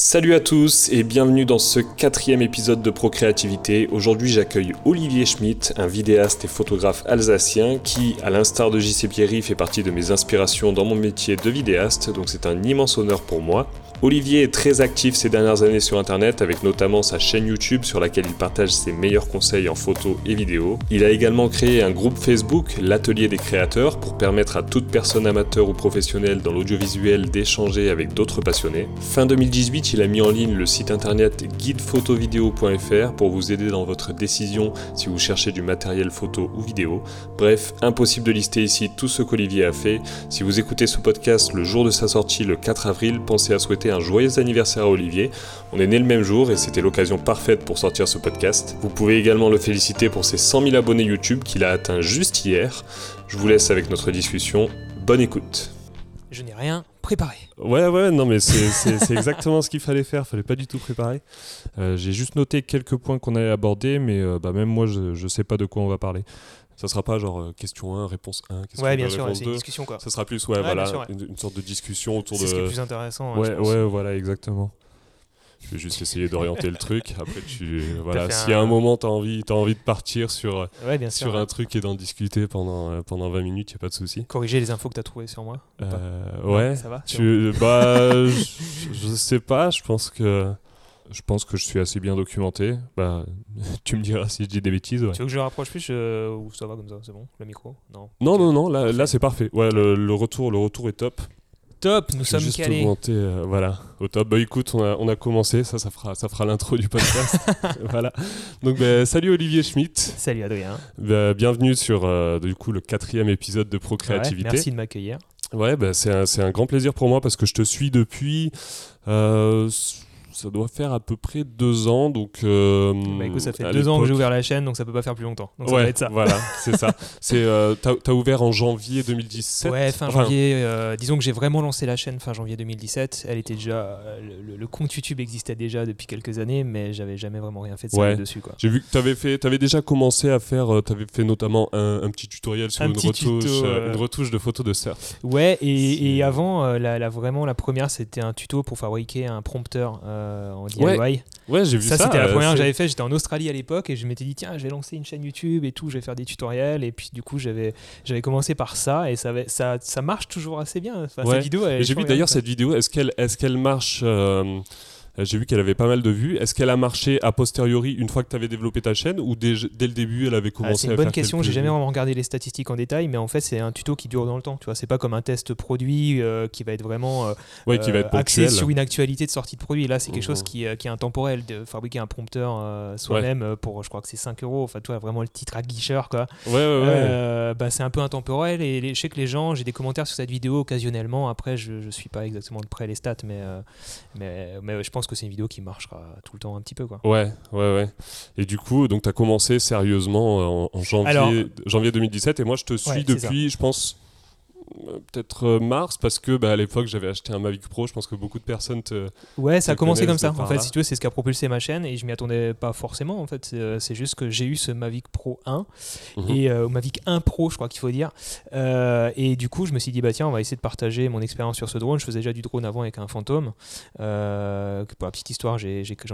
Salut à tous et bienvenue dans ce quatrième épisode de Procréativité. Aujourd'hui j'accueille Olivier Schmitt, un vidéaste et photographe alsacien qui, à l'instar de JC Pierry, fait partie de mes inspirations dans mon métier de vidéaste, donc c'est un immense honneur pour moi. Olivier est très actif ces dernières années sur internet avec notamment sa chaîne YouTube sur laquelle il partage ses meilleurs conseils en photo et vidéo. Il a également créé un groupe Facebook, l'Atelier des créateurs, pour permettre à toute personne amateur ou professionnelle dans l'audiovisuel d'échanger avec d'autres passionnés. Fin 2018, il a mis en ligne le site internet guidephotovideo.fr pour vous aider dans votre décision si vous cherchez du matériel photo ou vidéo. Bref, impossible de lister ici tout ce qu'Olivier a fait. Si vous écoutez ce podcast le jour de sa sortie le 4 avril, pensez à souhaiter un joyeux anniversaire à Olivier. On est né le même jour et c'était l'occasion parfaite pour sortir ce podcast. Vous pouvez également le féliciter pour ses 100 000 abonnés YouTube qu'il a atteint juste hier. Je vous laisse avec notre discussion. Bonne écoute. Je n'ai rien préparé. Ouais, ouais, non, mais c'est exactement ce qu'il fallait faire. Fallait pas du tout préparer. Euh, j'ai juste noté quelques points qu'on allait aborder, mais euh, bah, même moi, je, je sais pas de quoi on va parler. Ça sera pas genre euh, question 1, réponse 1, question ouais, 2, bien sûr, réponse c'est 2. une discussion quoi. Ça sera plus, ouais, Ouais, voilà, sûr, ouais. une, une sorte de discussion autour de. C'est ce qui est plus intéressant. hein, Ouais, pense. ouais, voilà, exactement. Je vais juste essayer d'orienter le truc. Après, tu, voilà, si à un- un moment tu as envie, as envie de partir sur, Ouais, bien sûr. sur ouais. un truc et d'en discuter pendant, euh, pendant 20 minutes, il a pas de souci. Corriger les infos que tu as trouvées sur moi. Euh, ouais, Ça va tu, bah, je, je sais pas, je pense que. Je pense que je suis assez bien documenté. Bah, tu me diras si je dis des bêtises. ouais. Tu veux que je rapproche plus euh, ou ça va comme ça C'est bon Le micro? Non. Non, non, non, là, là c'est parfait. Ouais, le, le retour, le retour est top. Top, nous sommes juste calés. augmenter, euh, voilà, au top. Bah écoute, on a, on a commencé, ça, ça fera, ça fera l'intro du podcast. voilà. Donc, bah, salut Olivier Schmitt. Salut Adrien. Bah, bienvenue sur euh, du coup le quatrième épisode de Ouais, Procréativité. merci de m'accueillir. Ouais, bah, c'est un, c'est un grand plaisir pour moi parce que je te suis depuis. euh, ça doit faire à peu près deux ans, donc. euh, Bah écoute, ça fait deux ans que j'ai ouvert la chaîne, donc ça peut pas faire plus longtemps. Donc ouais, être ça. voilà, c'est ça. C'est euh, t'as, t'as ouvert en janvier 2017. Ouais, fin Enfin, janvier. euh, disons que j'ai vraiment lancé la chaîne fin janvier 2017. Elle était déjà, le, le compte YouTube existait déjà depuis quelques années, mais j'avais jamais vraiment rien fait de sérieux Ouais. dessus quoi. J'ai vu que tu avais fait, t'avais déjà commencé à faire, tu avais fait notamment un, un petit tutoriel sur Un une retouche, tuto, une retouche de photos de surf. Ouais, et, avant, la, la- vraiment la première, c'était un tuto pour fabriquer un prompteur euh, en DIY. Ouais, Ouais, j'ai vu ça. ça, c'était la euh, première que j'avais fait. J'étais en Australie à l'époque et je m'étais dit, tiens, je vais lancer une chaîne YouTube et tout, je vais faire des tutoriels. Et puis, du coup, j'avais j'avais commencé par ça et ça, avait- ça, ça marche toujours assez bien. Enfin, Ouais. Cette vidéo, est J'ai vu d'ailleurs cette vidéo. Est-ce qu'elle, est-ce qu'elle marche euh, J'ai vu qu'elle avait pas mal de vues. Est-ce qu'elle a marché a posteriori une fois que tu avais développé ta chaîne ou dès, dès le début elle avait Ah, commencé c'est une à bonne faire question. J'ai jamais vraiment regardé les statistiques en détail, mais en fait, c'est un tuto qui dure dans le temps. Tu vois, c'est pas comme un test produit euh, qui va être vraiment euh, Ouais, qui va être euh, axé sur une actualité de sortie de produit. Là, c'est quelque chose Mhm. qui, euh, qui est intemporel de fabriquer un prompteur euh, soi-même euh, pour, je crois que c'est 5 euros. Enfin, toi, vraiment le titre à guicheur, quoi. Ouais, ouais, ouais. Euh, bah, c'est un peu intemporel et les- je sais que les gens, j'ai des commentaires sur cette vidéo occasionnellement. Après, je, je suis pas exactement de près les stats, mais, euh, mais, mais je pense que c'est une vidéo qui marchera tout le temps un petit peu, quoi. Ouais, ouais, ouais. Et du coup, donc tu as commencé sérieusement euh, en, en janvier, Alors- janvier 2017 et moi je te suis Ouais, depuis, je pense, peut-être euh, mars parce que bah, à l'époque j'avais acheté un Mavic Pro. Je pense que beaucoup de personnes te. Ouais, ça a commencé comme ça. En fait, là. si tu veux, c'est ce qui a propulsé ma chaîne et je m'y attendais pas forcément. En fait, c'est euh, juste que j'ai eu ce Mavic Pro 1 Mhm. et euh, Mavic 1 Pro, je crois qu'il faut dire. Euh, et du coup, je me suis dit, bah tiens, on va essayer de partager mon expérience sur ce drone. Je faisais déjà du drone avant avec un fantôme. Euh, pour la petite histoire, j'en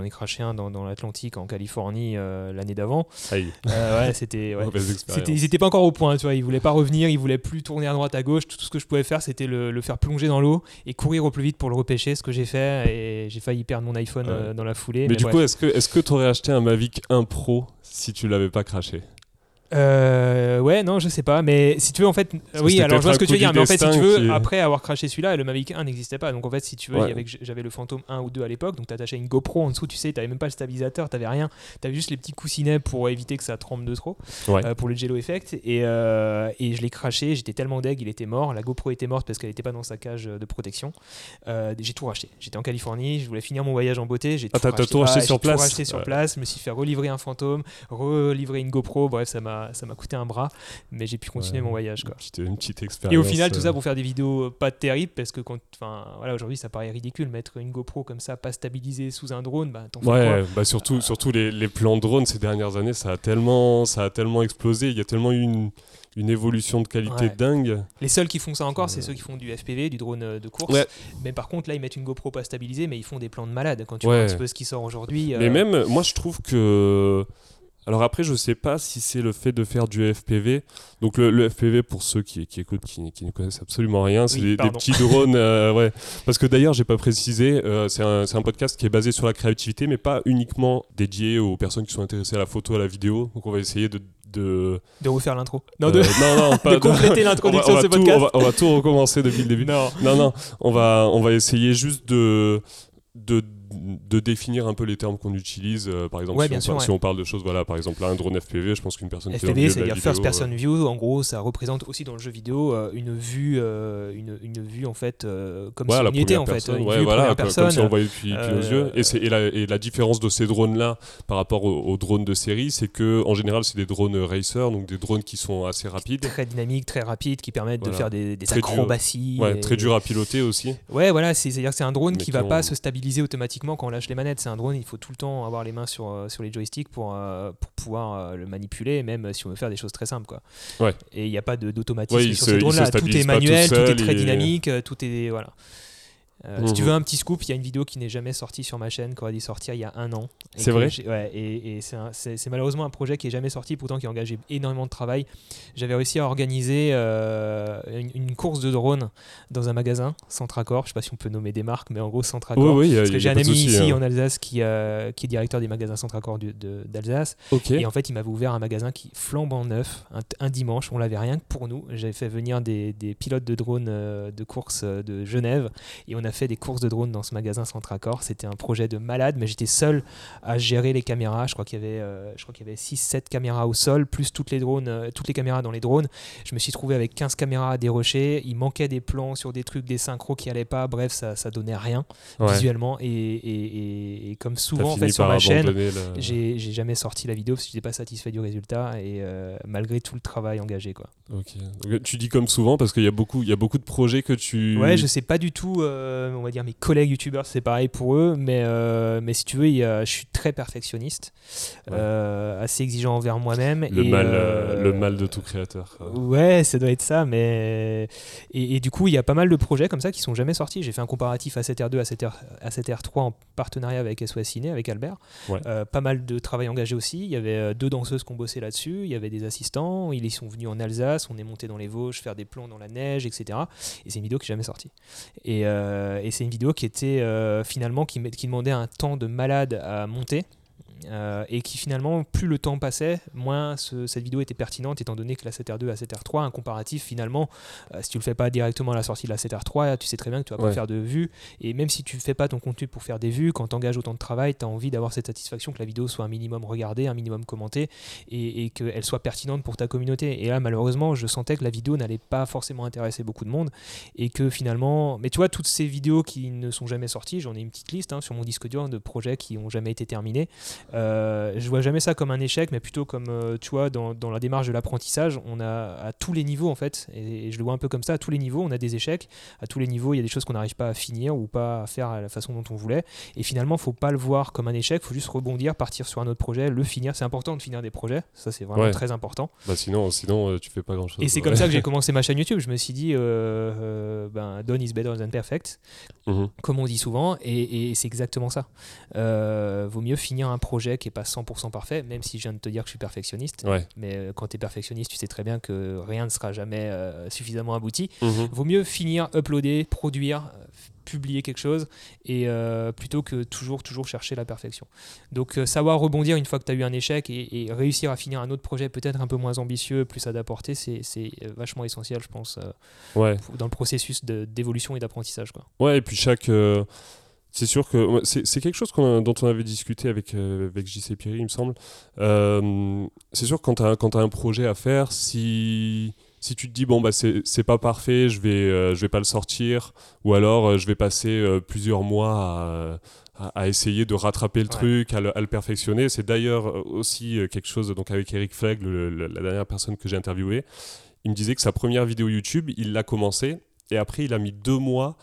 ai, craché un dans, dans l'Atlantique en Californie euh, l'année d'avant. Aïe, Euh, ouais, c'était. ouais. ils étaient pas encore au point, tu vois. Ils voulaient pas revenir, ils voulaient plus tourner à droite, à gauche. Tout ce que je pouvais faire, c'était le, le faire plonger dans l'eau et courir au plus vite pour le repêcher. Ce que j'ai fait et j'ai failli perdre mon iPhone Ouais. euh, dans la foulée. Mais, du bref. coup, est-ce que est-ce que t'aurais acheté un Mavic 1 Pro si tu l'avais pas craché? Euh, ouais, non, je sais pas, mais si tu veux, en fait, oui, alors je vois ce que tu veux dire, mais en fait, si tu veux, qui- après avoir craché celui-là, le Mavic 1 n'existait pas. Donc en fait, si tu veux, Ouais. j'avais le Phantom 1 ou 2 à l'époque, donc t'attachais une GoPro en dessous, tu sais, t'avais même pas le stabilisateur, t'avais rien, t'avais juste les petits coussinets pour éviter que ça tremble de trop, Ouais. euh, pour le jello effect, et, euh, et je l'ai craché, j'étais tellement deg, il était mort, la GoPro était morte parce qu'elle était pas dans sa cage de protection. Euh, j'ai tout racheté. J'étais en Californie, je voulais finir mon voyage en beauté, j'ai Ah, tout racheté. tout sur place racheté sur place, je me suis fait relivrer un fantôme, relivrer une GoPro, bref, ça m'a m'a ça m'a coûté un bras, mais j'ai pu continuer mon voyage. Quoi. Une, une petite expérience. Et au final, tout ça pour faire des vidéos pas terribles, parce que quand, voilà, aujourd'hui, ça paraît ridicule mettre une GoPro comme ça, pas stabilisée sous un drone, bah, fais Ouais, quoi bah surtout, surtout les, les plans drone ces dernières années, ça a tellement, ça a tellement explosé. Il y a tellement eu une, une évolution de qualité Ouais. dingue. Les seuls qui font ça encore, c'est Euh. ceux qui font du FPV, du drone euh, de course. Ouais. Mais par contre, là, ils mettent une GoPro pas stabilisée, mais ils font des plans de malade. Quand tu vois un petit peu ce qui sort aujourd'hui. Mais euh, même, moi, je trouve que. Alors après, je sais pas si c'est le fait de faire du FPV. Donc le, le FPV, pour ceux qui, qui écoutent, qui, qui ne connaissent absolument rien, c'est Oui, des, petits drones. euh, ouais. Parce que d'ailleurs, j'ai pas précisé, euh, c'est un, podcast qui est basé sur la créativité, mais pas uniquement dédié aux personnes qui sont intéressées à la photo, à la vidéo. Donc on va essayer de... de De refaire l'intro. Non, euh, de, non, non, pas de compléter l'introduction de ce tout- podcast. on va- on va tout recommencer depuis le début. Non. Non, non, on va, on va essayer juste de, de, de définir un peu les termes qu'on utilise. euh, par exemple, Ouais, si, bien on, sûr, par- ouais. si on parle de choses, voilà, par exemple, là, un drone FPV, je pense qu'une personne qui est FPV, c'est-à-dire First Person View. En gros, ça représente aussi dans le jeu vidéo euh, une vue, euh, une, une vue en fait, euh, comme Ouais, si on était en fait. Une ouais, vue voilà, première personne. comme si on voyait depuis, nos euh, yeux. Et, la, et la différence de ces drones-là par rapport aux, aux drones de série, c'est que en général, c'est des drones racer, donc des drones qui sont assez rapides, très dynamique, très rapide, qui permettent Voilà. de faire des, des acrobaties. très dur à piloter aussi. Ouais, voilà, c'est- c'est-à-dire que c'est un drone qui qui va pas se stabiliser automatiquement quand on lâche les manettes. C'est un drone, il faut tout le temps avoir les mains sur, euh, sur les joysticks pour, euh, pour pouvoir euh, le manipuler, même si on veut faire des choses très simples. Quoi. Ouais. Et il n'y a pas de- d'automatisme Ouais, sur se- se drones-là. Tout est tout manuel, tout, est très dynamique, tout est. Voilà. Euh, Si tu Mhm. veux un petit scoop, il y a une vidéo qui n'est jamais sortie sur ma chaîne, qui aurait dû sortir il y a un an. C'est vrai Ouais, et, et c'est malheureusement un projet qui est jamais sorti, pourtant qui a engagé énormément de travail. J'avais réussi à organiser euh, une, une course de drone dans un magasin, Centracor. Je sais pas si on peut nommer des marques, mais en gros, Centracor. Oui, oui, Parce que j'ai un ami ici hein. en Alsace qui, euh, qui est directeur des magasins Centracor d'Alsace. Ok. Et en fait, il m'avait ouvert un magasin qui flambant neuf, un, un dimanche. On l'avait rien que pour nous. J'avais fait venir des, des pilotes de drones euh, de course euh, de Genève et on a fait des courses de drones dans ce magasin Centracor. C'était un projet de malade, mais j'étais seul à gérer les caméras. Je crois qu'il y avait, euh, je crois qu'il y avait 6-7 caméras au sol, plus toutes les drones, euh, toutes les caméras dans les drones. Je me suis trouvé avec 15 caméras à dérocher. Il manquait des plans sur des trucs, des synchros qui allaient pas. Bref, ça, ça donnait rien Ouais. visuellement. Et, et- et- et comme souvent en fait sur ma chaîne, le- j'ai jamais sorti la vidéo parce que j'étais pas satisfait du résultat et euh, malgré tout le travail engagé quoi. Ok. Donc, tu dis comme souvent parce qu'il y a beaucoup, il y a beaucoup de projets que tu. Ouais, je sais pas du tout, euh, on va dire mes collègues youtubeurs c'est pareil pour eux, mais, euh, mais si tu veux, il y a- je suis très perfectionniste, Ouais. euh, assez exigeant envers moi-même. Le et, mal, euh, euh, le mal de tout créateur. Ouais, ça doit être ça, mais. Et, et du coup, il y a pas mal de projets comme ça qui sont jamais sortis. J'ai fait un comparatif A7R2, A7R, A7R3 en partenariat avec SOS Ciné, avec Albert. Ouais. Euh, pas mal de travail engagé aussi. Il y avait euh, deux danseuses qui ont bossé là-dessus. Il y avait des assistants. Ils sont venus en Alsace. On est monté dans les Vosges faire des plans dans la neige, etc. Et c'est une vidéo qui n'est jamais sortie. Et, euh, et c'est une vidéo qui était euh, finalement qui demandait un temps de malade à monter. Euh, et qui finalement, plus le temps passait, moins ce- cette vidéo était pertinente, étant donné que la 7R2 à 7R3, un comparatif finalement, euh, si tu le fais pas directement à la sortie de la 7R3, tu sais très bien que tu vas pas faire de vues, et même si tu fais pas ton contenu pour faire des vues, quand tu engages autant de travail, tu as envie d'avoir cette satisfaction que la vidéo soit un minimum regardée, un minimum commentée, et, et qu'elle soit pertinente pour ta communauté. Et là, malheureusement, je sentais que la vidéo n'allait pas forcément intéresser beaucoup de monde, et que finalement, mais tu vois, toutes ces vidéos qui ne sont jamais sorties, j'en ai une petite liste hein, sur mon disque dur de projets qui ont jamais été terminés. Euh, je vois jamais ça comme un échec, mais plutôt comme, euh, tu vois, dans, dans la démarche de l'apprentissage, on a à tous les niveaux, en fait, et, et je le vois un peu comme ça, à tous les niveaux, on a des échecs, à tous les niveaux, il y a des choses qu'on n'arrive pas à finir ou pas à faire à la façon dont on voulait, et finalement, faut pas le voir comme un échec, faut juste rebondir, partir sur un autre projet, le finir, c'est important de finir des projets, ça c'est vraiment Ouais. très important. Bah sinon, sinon euh, tu fais pas grand chose. Et c'est comme ça que j'ai commencé ma chaîne YouTube, je me suis dit, euh, euh, ben, done is better than perfect, Mhm. comme on dit souvent, et, et c'est exactement ça. Vaut mieux finir un projet qui est pas 100% parfait, même si je viens de te dire que je suis perfectionniste. Ouais. Mais euh, quand tu es perfectionniste, tu sais très bien que rien ne sera jamais euh, suffisamment abouti. Mhm. Vaut mieux finir, uploader, produire, euh, publier quelque chose, et euh, plutôt que toujours, toujours chercher la perfection. Donc euh, savoir rebondir une fois que tu as eu un échec et, et réussir à finir un autre projet peut-être un peu moins ambitieux, plus à d'apporter, c'est c'est, vachement essentiel, je pense, euh, Ouais. dans le processus de- d'évolution et d'apprentissage. quoi. Ouais, et puis chaque. Euh, c'est sûr que c'est quelque chose a- dont on avait discuté avec, euh, avec JC Pierry, il me semble. Euh, c'est sûr que quand tu as, un projet à faire, si, si tu te dis bon bah c'est pas parfait, je vais je vais pas le sortir, ou alors je vais passer plusieurs mois à, à, essayer de rattraper le truc, à le, perfectionner. C'est d'ailleurs aussi quelque chose donc avec Eric Flegg, la dernière personne que j'ai interviewée, il me disait que sa première vidéo YouTube, il l'a commencé et après il a mis deux mois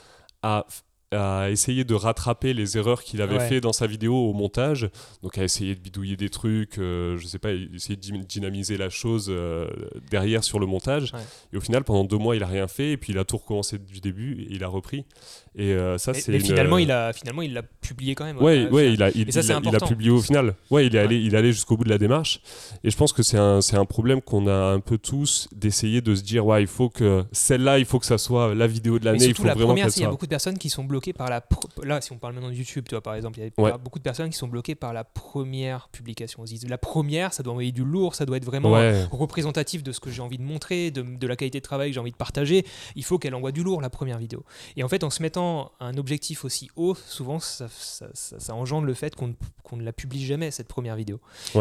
à à essayer de rattraper les erreurs qu'il avait fait dans sa vidéo au montage, donc à essayer de bidouiller des trucs, euh, je sais pas, essayer de dynamiser la chose euh, derrière sur le montage. Et au final, pendant deux mois, il a rien fait, et puis il a tout recommencé du début, et il a repris. Et euh, ça, c'est. Mais finalement, il a finalement il l'a publié quand même. Ouais, ouais, il a, il, a, publié au final. Ouais, il est allé, il est allé jusqu'au bout de la démarche. Et je pense que c'est un, c'est un problème qu'on a un peu tous d'essayer de se dire, ouais, il faut que celle-là, il faut que ça soit la vidéo de l'année. Il faut la vraiment première, il y a beaucoup de personnes qui sont bloquées par la. Là, si on parle maintenant de YouTube, tu vois, par exemple, il y a beaucoup de personnes qui sont bloquées par la première publication. la première, ça doit envoyer du lourd, ça doit être vraiment représentatif de ce que j'ai envie de montrer, de, de la qualité de travail que j'ai envie de partager. Il faut qu'elle envoie du lourd la première vidéo. Et en fait, en se mettant un objectif aussi haut, souvent, ça, ça, engendre le fait qu'on ne la publie jamais cette première vidéo.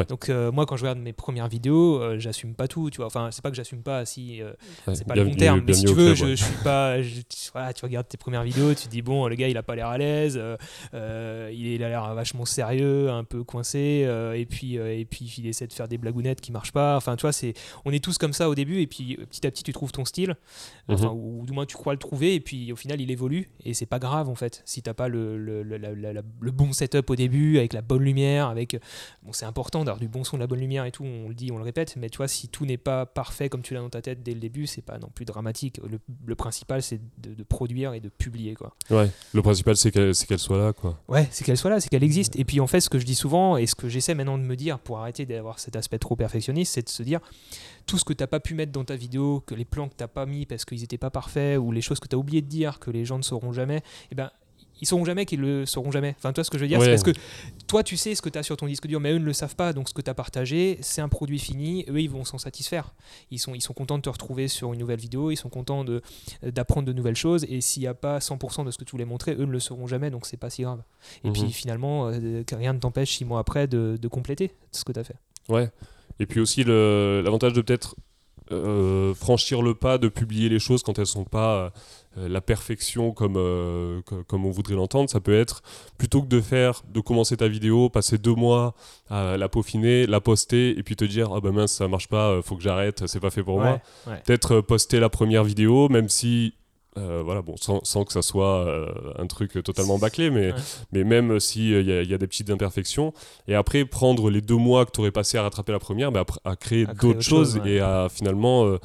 Donc euh, moi, quand je regarde mes premières vidéos, euh, j'assume pas tout. Tu vois, enfin, c'est pas que j'assume pas, si euh, c'est pas le bon terme, mais si tu veux, je, je, suis pas. tu regardes tes premières vidéos, tu te dis bon, le gars, il a pas l'air à l'aise, il, a l'air vachement sérieux, un peu coincé, et puis et puis il essaie de faire des blagounettes qui marchent pas. Enfin, tu vois, c'est on est tous comme ça au début, et puis petit à petit, tu trouves ton style, mhm. enfin, ou, du moins tu crois le trouver, et puis au final, il évolue, et c'est pas grave en fait. Si t'as pas le, le, le, bon setup au début, avec la bonne lumière, avec bon, c'est important d'avoir du bon son, de la bonne lumière et tout. On le dit, on le répète, mais tu vois, si tout n'est pas parfait comme tu l'as dans ta tête dès le début, c'est pas non plus dramatique. Le, principal, c'est de, produire et de publier quoi. Ouais. Le principal, c'est qu'elle soit là quoi. Ouais, c'est qu'elle soit là, c'est qu'elle existe. Et puis en fait, ce que je dis souvent et ce que j'essaie maintenant de me dire pour arrêter d'avoir cet aspect trop perfectionniste, c'est de se dire tout ce que t'as pas pu mettre dans ta vidéo, que les plans que t'as pas mis parce qu'ils étaient pas parfaits ou les choses que tu as oublié de dire que les gens ne sauront jamais, eh ben ils sauront jamais qu'ils le sauront jamais. Enfin, toi, ce que je veux dire, c'est parce que toi, tu sais ce que tu as sur ton disque dur, mais eux ne le savent pas. Donc, ce que tu as partagé, c'est un produit fini. Eux, ils vont s'en satisfaire. Ils sont, ils sont contents de te retrouver sur une nouvelle vidéo. Ils sont contents d'apprendre de, nouvelles choses. Et s'il n'y a pas 100% de ce que tu voulais montrer, eux ne le sauront jamais. Donc, c'est pas si grave. Et mhm. puis, finalement, euh, rien ne t'empêche, six mois après, de, de compléter ce que tu as fait. Ouais. Et puis aussi, l'avantage de peut-être euh, franchir le pas de publier les choses quand elles sont pas euh, la perfection comme, euh, comme on voudrait l'entendre. Ça peut être plutôt que de faire, de commencer ta vidéo, passer deux mois à la peaufiner, la poster et puis te dire ah ben mince ça marche pas, faut que j'arrête, c'est pas fait pour moi. Peut-être poster la première vidéo, même si euh, voilà, bon, sans, sans, que ça soit euh, un truc totalement bâclé, mais, mais même s'il il y, a des petites imperfections. Et après, prendre les deux mois que tu aurais passé à rattraper la première, bah, à, créer d'autres choses et à finalement. Euh,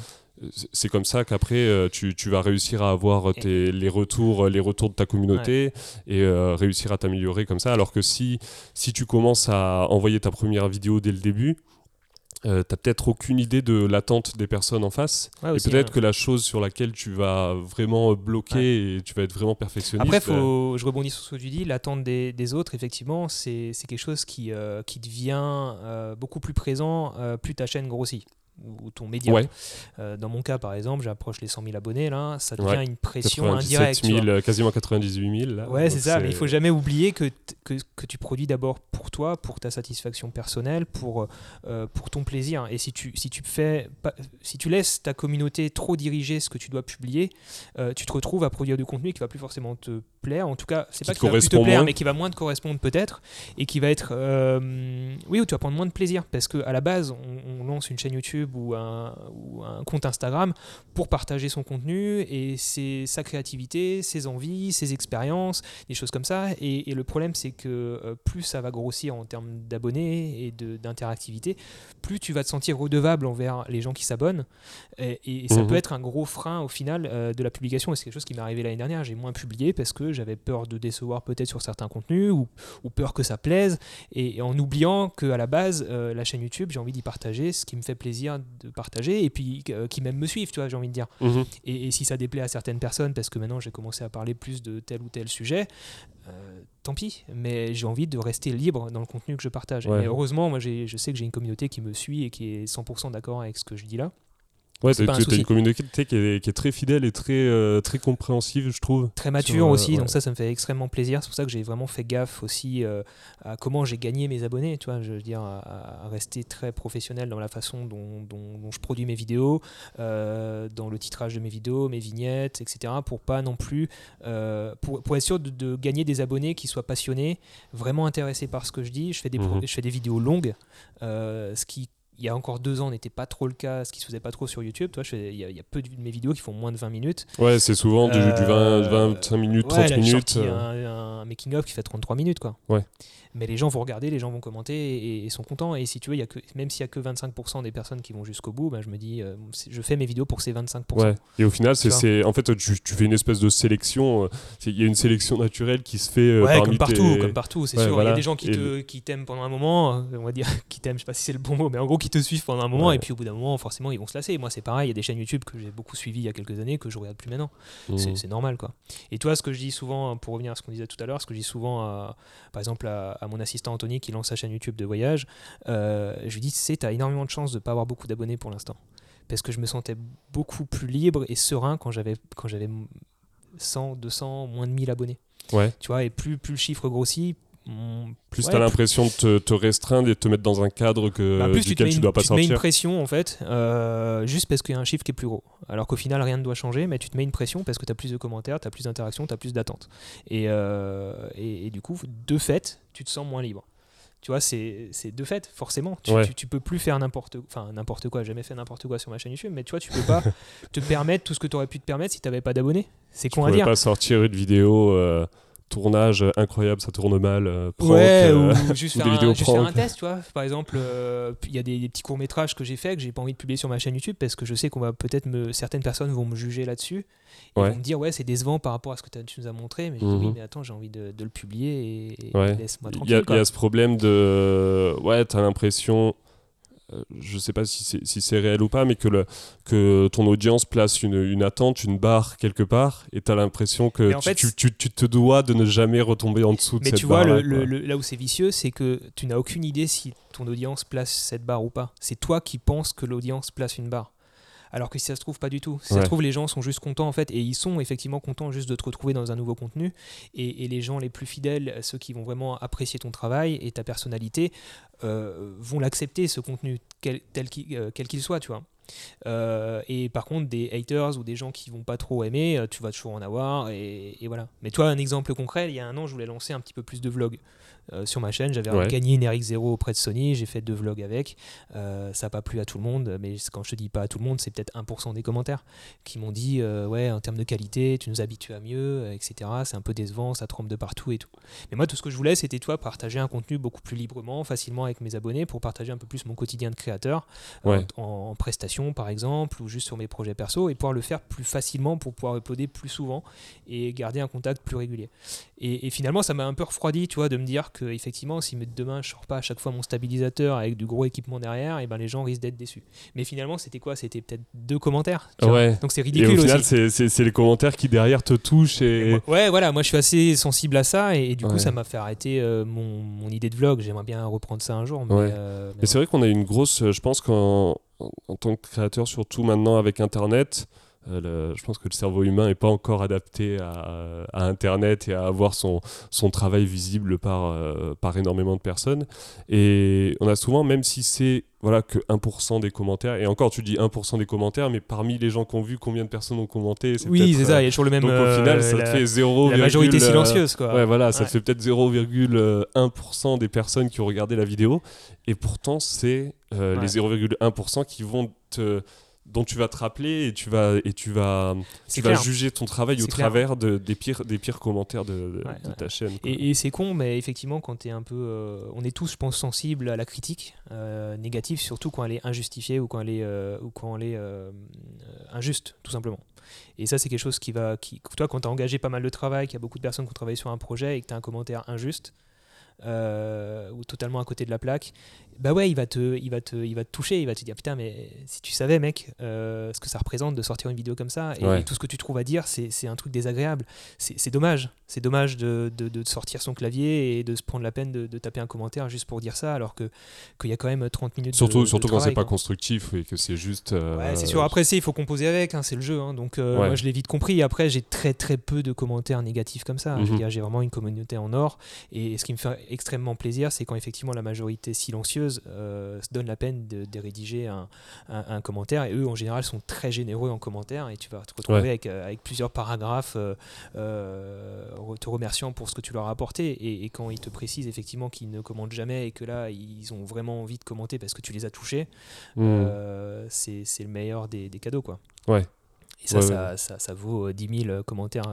c'est comme ça qu'après tu, tu, vas réussir à avoir tes, les, retours, les retours de ta communauté et réussir à t'améliorer comme ça. Alors que si, si tu commences à envoyer ta première vidéo dès le début, euh, t'as peut-être aucune idée de l'attente des personnes en face. et peut-être que la chose sur laquelle tu vas vraiment bloquer et tu vas être vraiment perfectionniste. Après, faut, euh, je rebondis sur ce que tu dis, l'attente des, des, autres, effectivement, c'est quelque chose qui, euh, qui devient beaucoup plus présent plus ta chaîne grossit ou ton média. Euh, dans mon cas, par exemple, j'approche les 100 000 abonnés, là, ça devient une pression indirecte. 000, quasiment 98 000. Là, ouais, c'est ça, mais il faut jamais oublier que, que, que tu produis d'abord pour toi, pour ta satisfaction personnelle, pour, euh, pour ton plaisir. Et si tu, si, tu fais, si tu laisses ta communauté trop diriger ce que tu dois publier, euh, tu te retrouves à produire du contenu qui va plus forcément te plaire. En tout cas, c'est pas qui va plus te plaire, mais qui va moins te correspondre peut-être, et qui va être, oui, où tu vas prendre moins de plaisir, parce qu'à la base, on, on lance une chaîne YouTube ou un, ou un, compte Instagram pour partager son contenu et ses, sa créativité, ses envies, ses expériences, des choses comme ça. Et, le problème, c'est que euh, plus ça va grossir en termes d'abonnés et d'interactivité, plus tu vas te sentir redevable envers les gens qui s'abonnent. Et, ça mhm. peut être un gros frein au final euh, de la publication. Et c'est quelque chose qui m'est arrivé l'année dernière. J'ai moins publié parce que j'avais peur de décevoir peut-être sur certains contenus ou, ou, peur que ça plaise. Et, en oubliant qu'à la base, euh, la chaîne YouTube, j'ai envie d'y partager ce qui me fait plaisir de partager et puis euh, qui même me suivent, tu vois, j'ai envie de dire. Mhm. Et, si ça déplaît à certaines personnes, parce que maintenant j'ai commencé à parler plus de tel ou tel sujet, euh, tant pis, mais j'ai envie de rester libre dans le contenu que je partage. Et heureusement, moi je sais que j'ai une communauté qui me suit et qui est 100% d'accord avec ce que je dis là. Ouais, C'est un une communauté qui est, qui est très fidèle et très, euh, très compréhensive, je trouve. très mature Sur, euh, aussi, ouais. donc ça, ça me fait extrêmement plaisir. C'est pour ça que j'ai vraiment fait gaffe aussi euh, à comment j'ai gagné mes abonnés, tu vois, je veux dire, à, à rester très professionnel dans la façon dont, dont- dont je produis mes vidéos, dans le titrage de mes vidéos, mes vignettes, etc., pour pas non plus, pour, pour être sûr de, de gagner des abonnés qui soient passionnés, vraiment intéressés par ce que je dis. Je fais des, Mhm. je fais des vidéos longues, ce qui il y a encore deux ans n'était pas trop le cas, ce qui se faisait pas trop sur YouTube. Toi, il y, a- il y a peu de mes vidéos qui font moins de 20 minutes. Ouais, c'est souvent du, du 20, Euh, 25 minutes, Ouais, 30 là, minutes. sorti euh. un, un making-of qui fait 33 minutes, quoi. Ouais. Mais les gens vont regarder, les gens vont commenter et, et sont contents. Et si tu veux, y a que, même s'il y a que 25% des personnes qui vont jusqu'au bout, ben, je me dis, euh, je fais mes vidéos pour ces 25%. Ouais. Et au final, c'est, en fait, tu, tu fais une espèce de sélection. euh, Il y a une sélection naturelle qui se fait euh, Ouais, parmi comme partout, tes- comme partout, c'est Ouais, sûr. Il y a des gens qui, te, qui t'aiment pendant un moment, on va dire, qui t'aiment, je sais pas si c'est le bon mot, mais en gros qui te suivent pendant un moment, et puis au bout d'un moment, forcément, ils vont se lasser. Moi, c'est pareil, il y a des chaînes YouTube que j'ai beaucoup suivies il y a quelques années que je regarde plus maintenant. Mhm. C'est- c'est normal quoi. Et toi, ce que je dis souvent, pour revenir à ce qu'on disait tout à l'heure, ce que je dis souvent, à, par exemple, à, à mon assistant Anthony qui lance sa chaîne YouTube de voyage, euh, je lui dis, tu sais, t'as énormément de chance de pas avoir beaucoup d'abonnés pour l'instant. Parce que je me sentais beaucoup plus libre et serein quand j'avais quand j'avais 100, 200, moins de 1000 abonnés. Ouais. Tu vois, et plus, plus le chiffre grossit, Plus ouais, t'as l'impression de te, te restreindre et de te mettre dans un cadre que, bah, plus tu te, duquel tu une, dois pas tu te mets une sortir. pression en fait, euh, juste parce qu'il y a un chiffre qui est plus gros. Alors qu'au final, rien ne doit changer, mais tu te mets une pression parce que tu as plus de commentaires, tu as plus d'interactions, tu as plus d'attentes. Et, euh, et, et du coup, de fait, tu te sens moins libre. Tu vois, c'est de fait, forcément. Tu, Ouais. tu, tu peux plus faire n'importe enfin, n'importe quoi. J'ai jamais fait n'importe quoi sur ma chaîne YouTube, mais tu vois, tu peux pas te permettre tout ce que tu aurais pu te permettre si tu n'avais pas d'abonnés. C'est Tu con à dire. pas sortir une vidéo euh, tournage incroyable, ça tourne mal, euh, prank, ouais, euh, ou juste, ou faire, des un, vidéos juste faire un prank. test, tu vois. Par exemple, euh, il y a des, des petits courts-métrages que j'ai fait que j'ai pas envie de publier sur ma chaîne YouTube parce que je sais qu'on va peut-être me. Certaines personnes vont me juger là-dessus. Ils Ouais. vont me dire, ouais, c'est décevant par rapport à ce que tu nous as montré. Mais je dis, Mhm. oui, mais attends, j'ai envie de, de le publier et, et Ouais. laisse-moi Il y, tranquille. il quoi. y a ce problème de. Ouais, t'as l'impression. Euh, Je sais pas si c'est si réel ou pas, mais que, le, que ton audience place une, une attente, une barre quelque part, et t'as l'impression que Mais tu, fait, tu, tu- tu te dois de ne jamais retomber en dessous de Mais cette tu vois, le- le- là où c'est vicieux, c'est que tu n'as aucune idée si ton audience place cette barre ou pas. C'est toi qui penses que l'audience place une barre. Alors que si ça se trouve pas du tout. Si ça se trouve, les gens sont juste contents en fait, et ils sont effectivement contents juste de te retrouver dans un nouveau contenu. Et, et les gens les plus fidèles, ceux qui vont vraiment apprécier ton travail et ta personnalité, euh, vont l'accepter ce contenu quel tel qu'il euh, qu'il soit, tu vois. Euh, et par contre, des haters ou des gens qui vont pas trop aimer, tu vas toujours en avoir. Et, et voilà. Mais toi, un exemple concret, il y a un an, je voulais lancer un petit peu plus de vlogs. Euh, sur ma chaîne, j'avais Ouais. gagné une RX0 auprès de Sony, j'ai fait deux vlogs avec. Euh, ça n'a pas plu à tout le monde, mais quand je te dis pas à tout le monde, c'est peut-être 1% des commentaires qui m'ont dit euh, Ouais, en termes de qualité, tu nous habitues à mieux, etc. C'est un peu décevant, ça trempe de partout et tout. Mais moi, tout ce que je voulais, c'était toi partager un contenu beaucoup plus librement, facilement avec mes abonnés pour partager un peu plus mon quotidien de créateur Ouais. en, en prestation par exemple ou juste sur mes projets perso et pouvoir le faire plus facilement pour pouvoir uploader plus souvent et garder un contact plus régulier. Et, et finalement, ça m'a un peu refroidi, tu vois, de me dire que effectivement, si demain je sors pas à chaque fois mon stabilisateur avec du gros équipement derrière, et ben les gens risquent d'être déçus. Mais finalement, c'était quoi? C'était peut-être deux commentaires. Ouais. Donc c'est Et ridicule au final, c'est- les commentaires qui derrière te touchent et. Moi- Ouais, voilà, moi je suis assez sensible à ça et, et du coup Ouais. ça m'a fait arrêter euh, mon, mon idée de vlog. J'aimerais bien reprendre ça un jour. Mais, Ouais. euh, mais c'est vrai qu'on a une grosse, euh, je pense qu'en en, en tant que créateur, surtout maintenant avec Internet, le- je pense que le cerveau humain n'est pas encore adapté à, à Internet et à avoir son, son travail visible par, euh, par énormément de personnes. Et on a souvent, même si c'est voilà, que 1% des commentaires, et encore tu dis 1% des commentaires, mais parmi les gens qui ont vu, combien de personnes ont commenté oui, c'est ça, euh, il y a toujours le même. Donc au euh, final, ça la, te fait 0, la majorité euh, silencieuse quoi. Ouais, voilà, ça fait peut-être 0,1% des personnes qui ont regardé la vidéo. Et pourtant, c'est euh, Ouais. les 0,1% qui vont te dont tu vas te rappeler et tu vas et tu vas tu vas clair. juger ton travail au clair. travers de, des pires des pires commentaires de, de- Ouais, de ouais. ta chaîne. quoi. Et, et c'est con, mais effectivement, quand tu es un peu. euh, on est tous, je pense, sensibles à la critique euh, négative, surtout quand elle est injustifiée ou quand elle est, euh, ou quand elle est injuste, tout simplement. Et ça, c'est quelque chose qui va. Qui, toi, quand tu as engagé pas mal de travail, qu'il y a beaucoup de personnes qui ont travaillé sur un projet et que tu as un commentaire injuste, ou totalement à côté de la plaque, bah ouais, il va, te, il, va te, il va te toucher, il va te dire putain, mais si tu savais, mec, euh, ce que ça représente de sortir une vidéo comme ça, et, tout ce que tu trouves à dire, c'est un truc désagréable. C'est dommage. C'est dommage de, de, de, sortir son clavier et de se prendre la peine de, taper un commentaire juste pour dire ça, alors qu'il y a quand même 30 minutes surtout, de, Surtout quand c'est pas constructif et que c'est juste. Euh, ouais, c'est sûr. Après, il faut composer avec, hein, c'est le jeu. Hein, donc, euh, moi, je l'ai vite compris. Après, j'ai très très peu de commentaires négatifs comme ça. Mhm. J'ai vraiment une communauté en or. Et ce qui me fait extrêmement plaisir, c'est quand effectivement la majorité silencieuse donne la peine de, rédiger un, un, commentaire. Et eux, en général, sont très généreux en commentaire. Et tu vas te retrouver avec, euh, avec, plusieurs paragraphes euh, euh, te remerciant pour ce que tu leur as apporté. Et, quand ils te précisent effectivement qu'ils ne commentent jamais et que là, ils ont vraiment envie de commenter parce que tu les as touchés, mmh. c'est le meilleur des, des, cadeaux. Quoi. Ouais. Et ça, ça, ça, ça, vaut 10 000 commentaires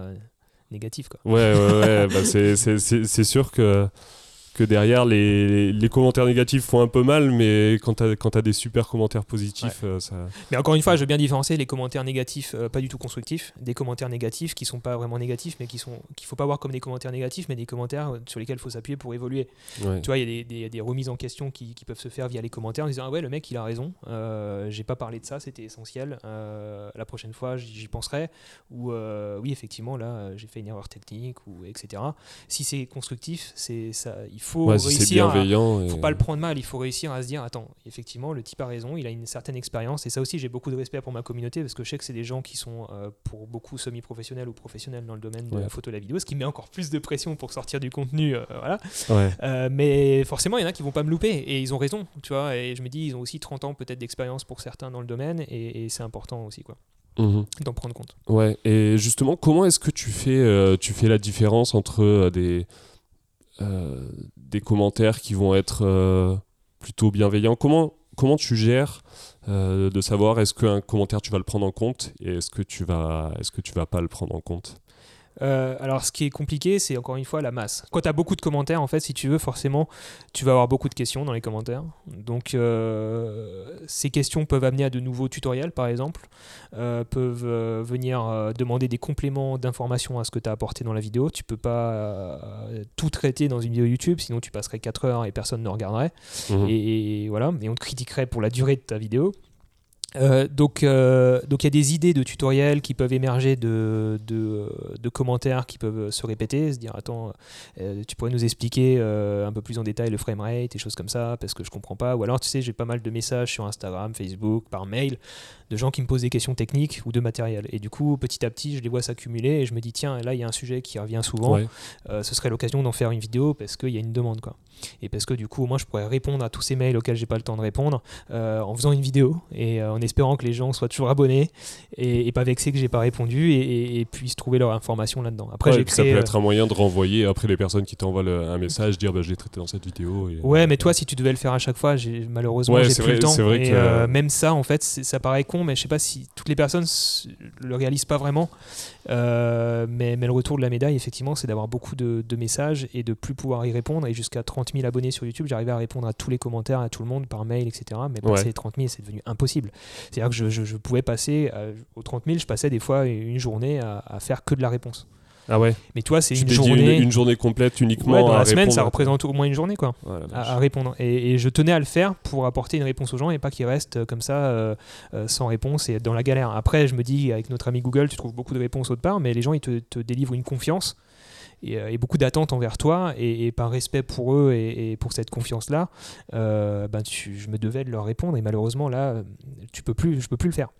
négatifs. Quoi. Ouais, ouais, ouais. bah c'est sûr que que derrière les, les, commentaires négatifs font un peu mal, mais quand tu as, as, des super commentaires positifs, euh, ça. Mais encore une fois, je veux bien différencier les commentaires négatifs euh, pas du tout constructifs, des commentaires négatifs qui sont pas vraiment négatifs, mais qui sont qu'il faut pas voir comme des commentaires négatifs, mais des commentaires euh, sur lesquels il faut s'appuyer pour évoluer. Tu vois, il y a des, des, remises en question qui, qui, peuvent se faire via les commentaires en disant ah ouais le mec il a raison, j'ai pas parlé de ça, c'était essentiel. la prochaine fois j'y penserai. Ou oui effectivement là j'ai fait une erreur technique ou etc. Si c'est constructif, c'est ça. Il faut réussir. bienveillant. faut pas le prendre mal. Il faut réussir à se dire attends, effectivement, le type a raison. Il a une certaine expérience. Et ça aussi, j'ai beaucoup de respect pour ma communauté parce que je sais que c'est des gens qui sont euh, pour beaucoup semi-professionnels ou professionnels dans le domaine de la photo et la vidéo, ce qui met encore plus de pression pour sortir du contenu. Euh, voilà. Euh, mais forcément, il y en a qui vont pas me louper et ils ont raison. Tu vois. Et je me dis, ils ont aussi 30 ans peut-être d'expérience pour certains dans le domaine et, c'est important aussi quoi. Mhm. d'en prendre compte. Ouais, et justement, comment est-ce que tu fais, tu fais la différence entre des, euh, des commentaires qui vont être euh, plutôt bienveillants. Comment, comment tu gères euh, de savoir est-ce qu'un commentaire tu vas le prendre en compte et est-ce que tu vas est-ce que tu vas pas le prendre en compte? Euh, alors, ce qui est compliqué, c'est encore une fois la masse. Quand tu as beaucoup de commentaires, en fait, si tu veux, forcément, tu vas avoir beaucoup de questions dans les commentaires. Donc, euh, ces questions peuvent amener à de nouveaux tutoriels, par exemple, euh, peuvent venir demander des compléments d'informations à ce que tu as apporté dans la vidéo. Tu peux pas tout traiter dans une vidéo YouTube, sinon tu passerais 4 heures et personne ne regarderait. Mmh. Et, et, voilà, et on te critiquerait pour la durée de ta vidéo. Euh, donc, euh, donc il y a des idées de tutoriels qui peuvent émerger de, de, commentaires qui peuvent se répéter, se dire attends, euh, tu pourrais nous expliquer un peu plus en détail le framerate et choses comme ça parce que je comprends pas. Ou alors tu sais j'ai pas mal de messages sur Instagram, Facebook, par mail de gens qui me posent des questions techniques ou de matériel. Et du coup petit à petit je les vois s'accumuler et je me dis tiens là il y a un sujet qui revient souvent, ce serait l'occasion d'en faire une vidéo parce qu'il y a une demande quoi. Et parce que du coup moi je pourrais répondre à tous ces mails auxquels j'ai pas le temps de répondre en faisant une vidéo et en espérant que les gens soient toujours abonnés et, pas vexés que j'ai pas répondu et, puissent trouver leur information là-dedans. Après, ça peut euh, être un moyen de renvoyer après les personnes qui t'envoient un message, dire bah, je l'ai traité dans cette vidéo. ouais, mais toi, si tu devais le faire à chaque fois, malheureusement, j'ai plus le temps. Vrai et euh, même ça, en fait, ça paraît con, mais je sais pas si toutes les personnes le réalisent pas vraiment. Euh, mais, mais, le retour de la médaille, effectivement, c'est d'avoir beaucoup de, messages et de plus pouvoir y répondre. Et jusqu'à 30 000 abonnés sur YouTube, j'arrivais à répondre à tous les commentaires, à tout le monde par mail, etc. Mais passer les 30 000, c'est devenu impossible. C'est-à-dire que je, je, pouvais passer, euh, aux 30 000, je passais des fois une journée à, à faire que de la réponse. Ah ouais. Mais toi, c'est une journée. Une, journée complète uniquement. dans la semaine, ça représente au moins une journée, quoi. à, répondre. Et, je tenais à le faire pour apporter une réponse aux gens et pas qu'ils restent euh, comme ça euh, euh, sans réponse et dans la galère. Après, je me dis, avec notre ami Google, tu trouves beaucoup de réponses autre part, mais les gens, ils te, délivrent une confiance. Et, beaucoup d'attentes envers toi et, par respect pour eux et, pour cette confiance là ben je me devais de leur répondre et malheureusement là tu peux plus je peux plus le faire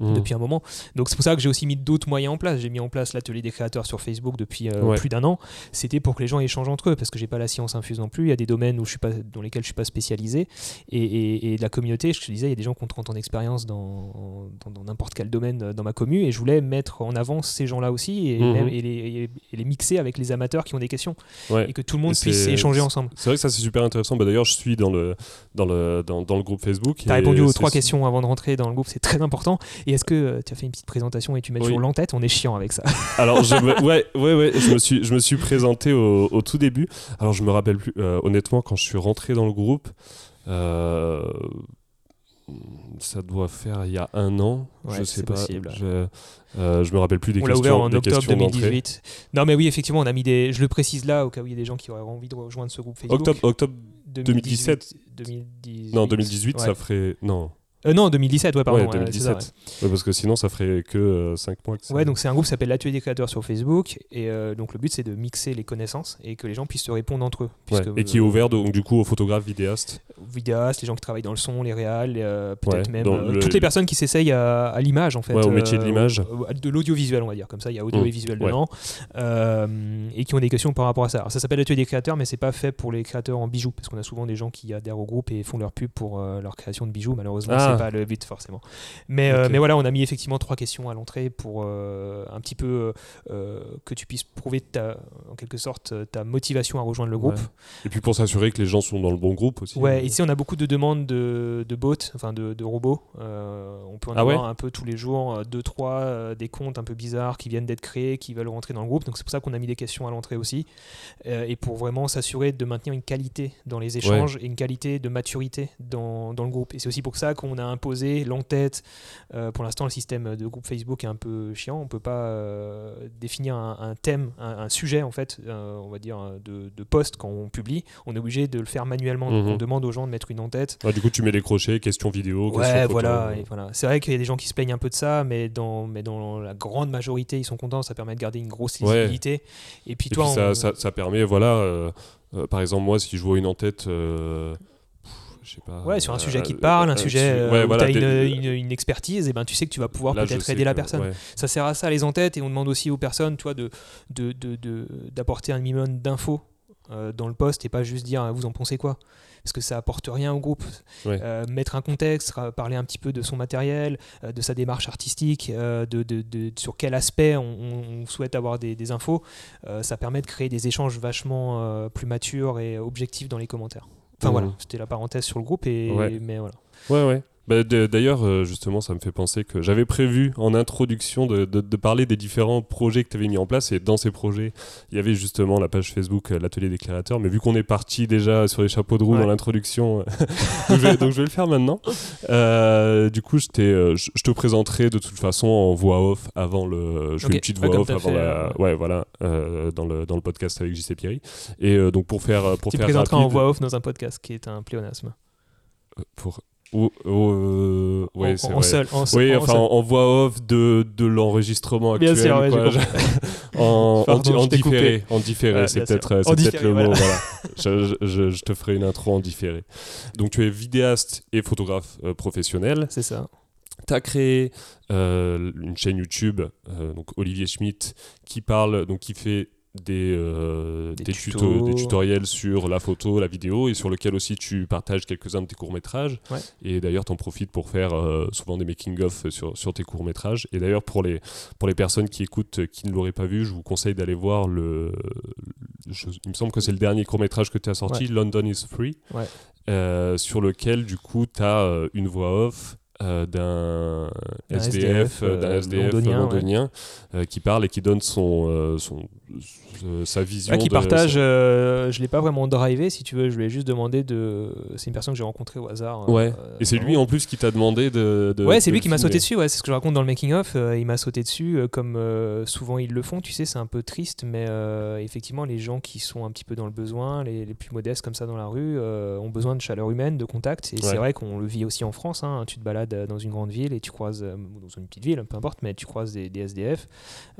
Mmh. depuis un moment. Donc c'est pour ça que j'ai aussi mis d'autres moyens en place. J'ai mis en place l'atelier des créateurs sur Facebook depuis euh, plus d'un an. C'était pour que les gens échangent entre eux parce que j'ai pas la science infuse non plus. Il y a des domaines où je suis pas, dans lesquels je suis pas spécialisé et, et, la communauté. Je te disais, il y a des gens qui ont 30 ans d'expérience dans n'importe quel domaine euh, dans ma commune et je voulais mettre en avant ces gens-là aussi et, mmh. et, les, les, mixer avec les amateurs qui ont des questions et que tout le monde puisse échanger ensemble. C'est vrai que ça c'est super intéressant. Bah, D'ailleurs, je suis dans le dans le dans, dans le groupe Facebook. Tu as répondu aux trois questions avant de rentrer dans le groupe, c'est très important. Et est-ce que euh, tu as fait une petite présentation et tu mets toujours l'entête? On est chiant avec ça. Alors, je me, ouais, ouais, ouais, je me suis, je me suis présenté au, tout début. Alors, je me rappelle plus, euh, honnêtement, quand je suis rentré dans le groupe, euh, ça doit faire il y a un an, Ouais, je sais pas. possible. Je, euh, je me rappelle plus des On l'a questions. ouvert en octobre questions d'entrée. 2018. Non, mais oui, effectivement, on a mis des. Je le précise là, au cas où il y a des gens qui auraient envie de rejoindre ce groupe Facebook. Octobre, octobre, 2017. 2018. non 2018, Ouais. ça ferait non, Euh, non, 2017, ouais, pardon. ouais, ouais, c'est ça, 2017. Ouais, parce que sinon ça ferait que 5 mois. Que ça- Ouais, donc c'est un groupe qui s'appelle l'Atelier des créateurs sur Facebook. Et euh, donc le but, c'est de mixer les connaissances et que les gens puissent se répondre entre eux. Et qui est euh, ouvert donc du coup aux photographes vidéastes. vidéastes, les gens qui travaillent dans le son, les réals, euh, peut-être même euh, le- toutes les personnes qui s'essayent à, à l'image en fait. Ouais, au métier de euh, l'image. De l'audiovisuel, on va dire. Comme ça, il y a audio Mm, et visuel dedans. Euh, et qui ont des questions par rapport à ça. Alors ça s'appelle l'atelier des créateurs, mais c'est pas fait pour les créateurs en bijoux. Parce qu'on a souvent des gens qui adhèrent au groupe et font leur pub pour euh, leur création de bijoux. Malheureusement, Ah. C'est pas le but forcément. Mais, euh, mais voilà, on a mis effectivement trois questions à l'entrée pour euh, un petit peu euh, que tu puisses prouver ta, en quelque sorte ta motivation à rejoindre le groupe. Ouais. Et puis pour s'assurer que les gens sont dans le bon groupe aussi. Ouais, ici on a beaucoup de demandes de, de bots, enfin de, de robots. On peut en Ah ouais avoir un peu tous les jours, deux, trois, des comptes un peu bizarres qui viennent d'être créés, qui veulent rentrer dans le groupe. Donc c'est pour ça qu'on a mis des questions à l'entrée aussi. Euh, et pour vraiment s'assurer de maintenir une qualité dans les échanges et une qualité de maturité dans, dans le groupe. Et c'est aussi pour ça qu'on a imposé l'entête. Euh, pour l'instant, le système de groupe Facebook est un peu chiant. On peut pas euh, définir un, un thème, un, un sujet en fait, euh, on va dire de, de post quand on publie. On est obligé de le faire manuellement. Donc Mhm. on demande aux gens de mettre une en-tête. Ouais, du coup, tu mets les crochets, questions vidéo, questions Ouais, photo. voilà, et voilà. C'est vrai qu'il y a des gens qui se plaignent un peu de ça, mais dans, mais dans la grande majorité, ils sont contents. Ça permet de garder une grosse Ouais. lisibilité. Et puis Et toi, puis ça, on- ça, ça permet, voilà, euh, euh, par exemple, moi, si je vois une en-tête, euh, je sais pas. Ouais, sur un sujet qui te euh, parle, un euh, sujet su- euh, ouais, où voilà, tu as une, une- une expertise, et ben tu sais que tu vas pouvoir peut-être aider la personne. ouais. Ça sert à ça les en-têtes, et on demande aussi aux personnes toi, de, d'apporter un minimum d'infos euh, dans le poste et pas juste dire ah, vous en pensez quoi? Parce que ça apporte rien au groupe. Ouais. Euh, mettre un contexte, parler un petit peu de son matériel, euh, de sa démarche artistique, euh, de, de- de- sur quel aspect on, souhaite avoir des, des infos, euh, ça permet de créer des échanges vachement euh, plus matures et objectifs dans les commentaires. Enfin voilà, c'était la parenthèse sur le groupe, et, Ouais. mais voilà. Ouais, ouais. Bah, D'ailleurs, euh, justement, ça me fait penser que j'avais prévu en introduction de, de- de parler des différents projets que tu avais mis en place. Et dans ces projets, il y avait justement la page Facebook, euh, l'atelier des créateurs. Mais vu qu'on est parti déjà sur les chapeaux de roue Ouais. dans l'introduction, donc, je vais, donc je vais le faire maintenant. Euh, du coup, je, t'ai, euh, je, je te présenterai de toute façon en voix off avant le. Je fais une petite voix comme off avant fait, la. euh, Ouais, voilà, euh, dans, le, dans le podcast avec JC Pierry. Et euh, donc pour faire. Pour Tu faire présenteras en voix off dans un podcast qui est un pléonasme. Pour. Oh, oh, ouais, en, en vrai. seul. En, Oui, en enfin en, voix off de, de l'enregistrement Bien actuel. sûr, ouais, quoi. en, Pardon, différé, en différé, Ouais, c'est bien peut-être sûr. euh, c'est peut-être différé, le mot. voilà. Je, je- je te ferai une intro en différé. Donc tu es vidéaste et photographe euh, professionnel. C'est ça. Tu as créé euh, une chaîne YouTube, euh, donc Olivier Schmitt, qui parle, donc qui fait des, euh, Des des, tutos. tutos, des tutoriels sur la photo, la vidéo, et sur lequel aussi tu partages quelques-uns de tes courts-métrages. Ouais. Et d'ailleurs, tu en profites pour faire euh, souvent des making-of sur, sur tes courts-métrages. Et d'ailleurs, pour les, pour les personnes qui écoutent, qui ne l'auraient pas vu, je vous conseille d'aller voir le. je- il me semble que c'est le dernier court-métrage que tu as sorti, London is Free, Ouais. euh, sur lequel, du coup, tu as une voix off. Euh, d'un SDF, SDF, euh, d'un euh, SDF londonien, londonien, qui parle et qui donne son, son, euh, sa vision. Ouais, qui de- partage, euh, je l'ai pas vraiment drivé si tu veux, je lui ai juste demandé de. C'est une personne que j'ai rencontrée au hasard. Ouais. euh, Et c'est lui vraiment. en plus qui t'a demandé de. de- Ouais, c'est lui qui m'a sauté dessus, ouais, c'est ce que je raconte dans le making-of. euh, il m'a sauté dessus, euh, comme euh, souvent ils le font, tu sais, c'est un peu triste, mais euh, effectivement, les gens qui sont un petit peu dans le besoin, les, les plus modestes comme ça dans la rue, euh, ont besoin de chaleur humaine, de contact. Et Ouais. c'est vrai qu'on le vit aussi en France. hein, tu te balades euh, dans une grande ville et tu croises, euh, ou dans une petite ville, peu importe, mais tu croises des, des SDF.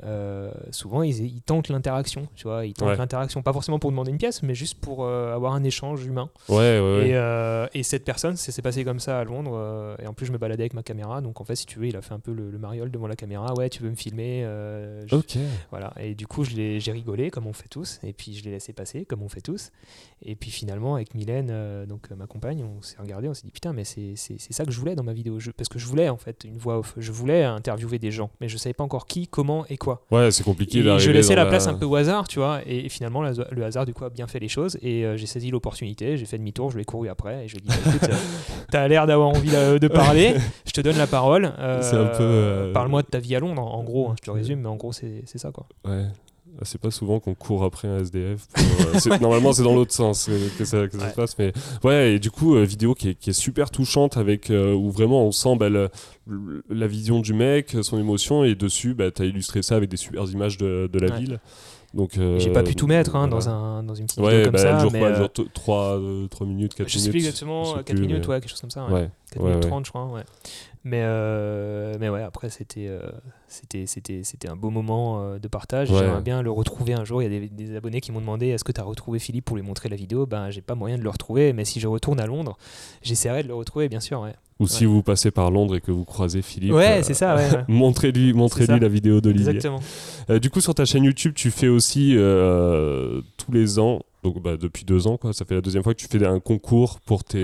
euh, souvent, ils, ils tentent l'interaction, tu vois, ils tentent Ouais. l'interaction, pas forcément pour demander une pièce, mais juste pour euh, avoir un échange humain. Ouais, ouais, ouais. Et, euh, et cette personne, c'est s'est passé comme ça à Londres. euh, et en plus, je me baladais avec ma caméra. Donc, en fait, si tu veux, il a fait un peu le, le mariole devant la caméra. Ouais, tu veux me filmer je- Ok. Voilà. Et du coup, j'ai rigolé, comme on fait tous. Et puis, je l'ai laissé passer, comme on fait tous. Et puis, finalement, avec Mylène, euh, donc euh, ma compagne, on s'est regardé. On s'est dit, putain, mais c'est ça que je voulais dans ma vidéo. Je- parce que je voulais, en fait, une voix off. Je voulais interviewer des gens. Mais je savais pas encore qui, comment et quoi. Ouais, c'est compliqué Et je laissais la place un peu au hasard, tu vois. Et finalement, la- le hasard, du coup, a bien fait les choses. Et euh, j'ai saisi l'opportunité, j'ai fait demi-tour, je l'ai couru après. Et je lui ai dit, bah, écoute, t'as l'air d'avoir envie de, parler, je te donne la parole. Parle-moi de ta vie à Londres, en, en gros. hein, je te résume, mais en gros, c'est c'est ça, quoi. Ouais. C'est pas souvent qu'on court après un SDF. normalement, c'est dans l'autre sens que ça, que ça se passe. Mais ouais, et du coup, vidéo qui est, qui est, super touchante avec où vraiment on sent bah, la vision du mec, son émotion, et dessus, bah, tu as illustré ça avec des super images de, de la ville. Donc, euh, j'ai pas pu tout mettre hein, dans, un, dans une petite vidéo comme bah, ça. mais quoi, 3, euh, 3, euh, minutes, 4 je minutes. Je sais plus exactement, 4 minutes, ouais, quelque chose comme ça. Ouais. 4 minutes 30, je crois. Mais, mais ouais, après, c'était c'était c'était c'était un beau moment de partage. J'aimerais bien le retrouver un jour. Il y a des, des abonnés qui m'ont demandé est-ce que tu as retrouvé Philippe pour lui montrer la vidéo? Ben, j'ai pas moyen de le retrouver, mais si je retourne à Londres, j'essaierai de le retrouver, bien sûr. Ouais. Ou si vous passez par Londres et que vous croisez Philippe, ouais, c'est ça, ouais, montrez-lui, montrez-lui la vidéo d'Olivier. Exactement. Euh, du coup, sur ta chaîne YouTube, tu fais aussi euh, tous les ans donc bah, depuis deux ans, quoi. ça fait la deuxième fois que tu fais un concours pour tes,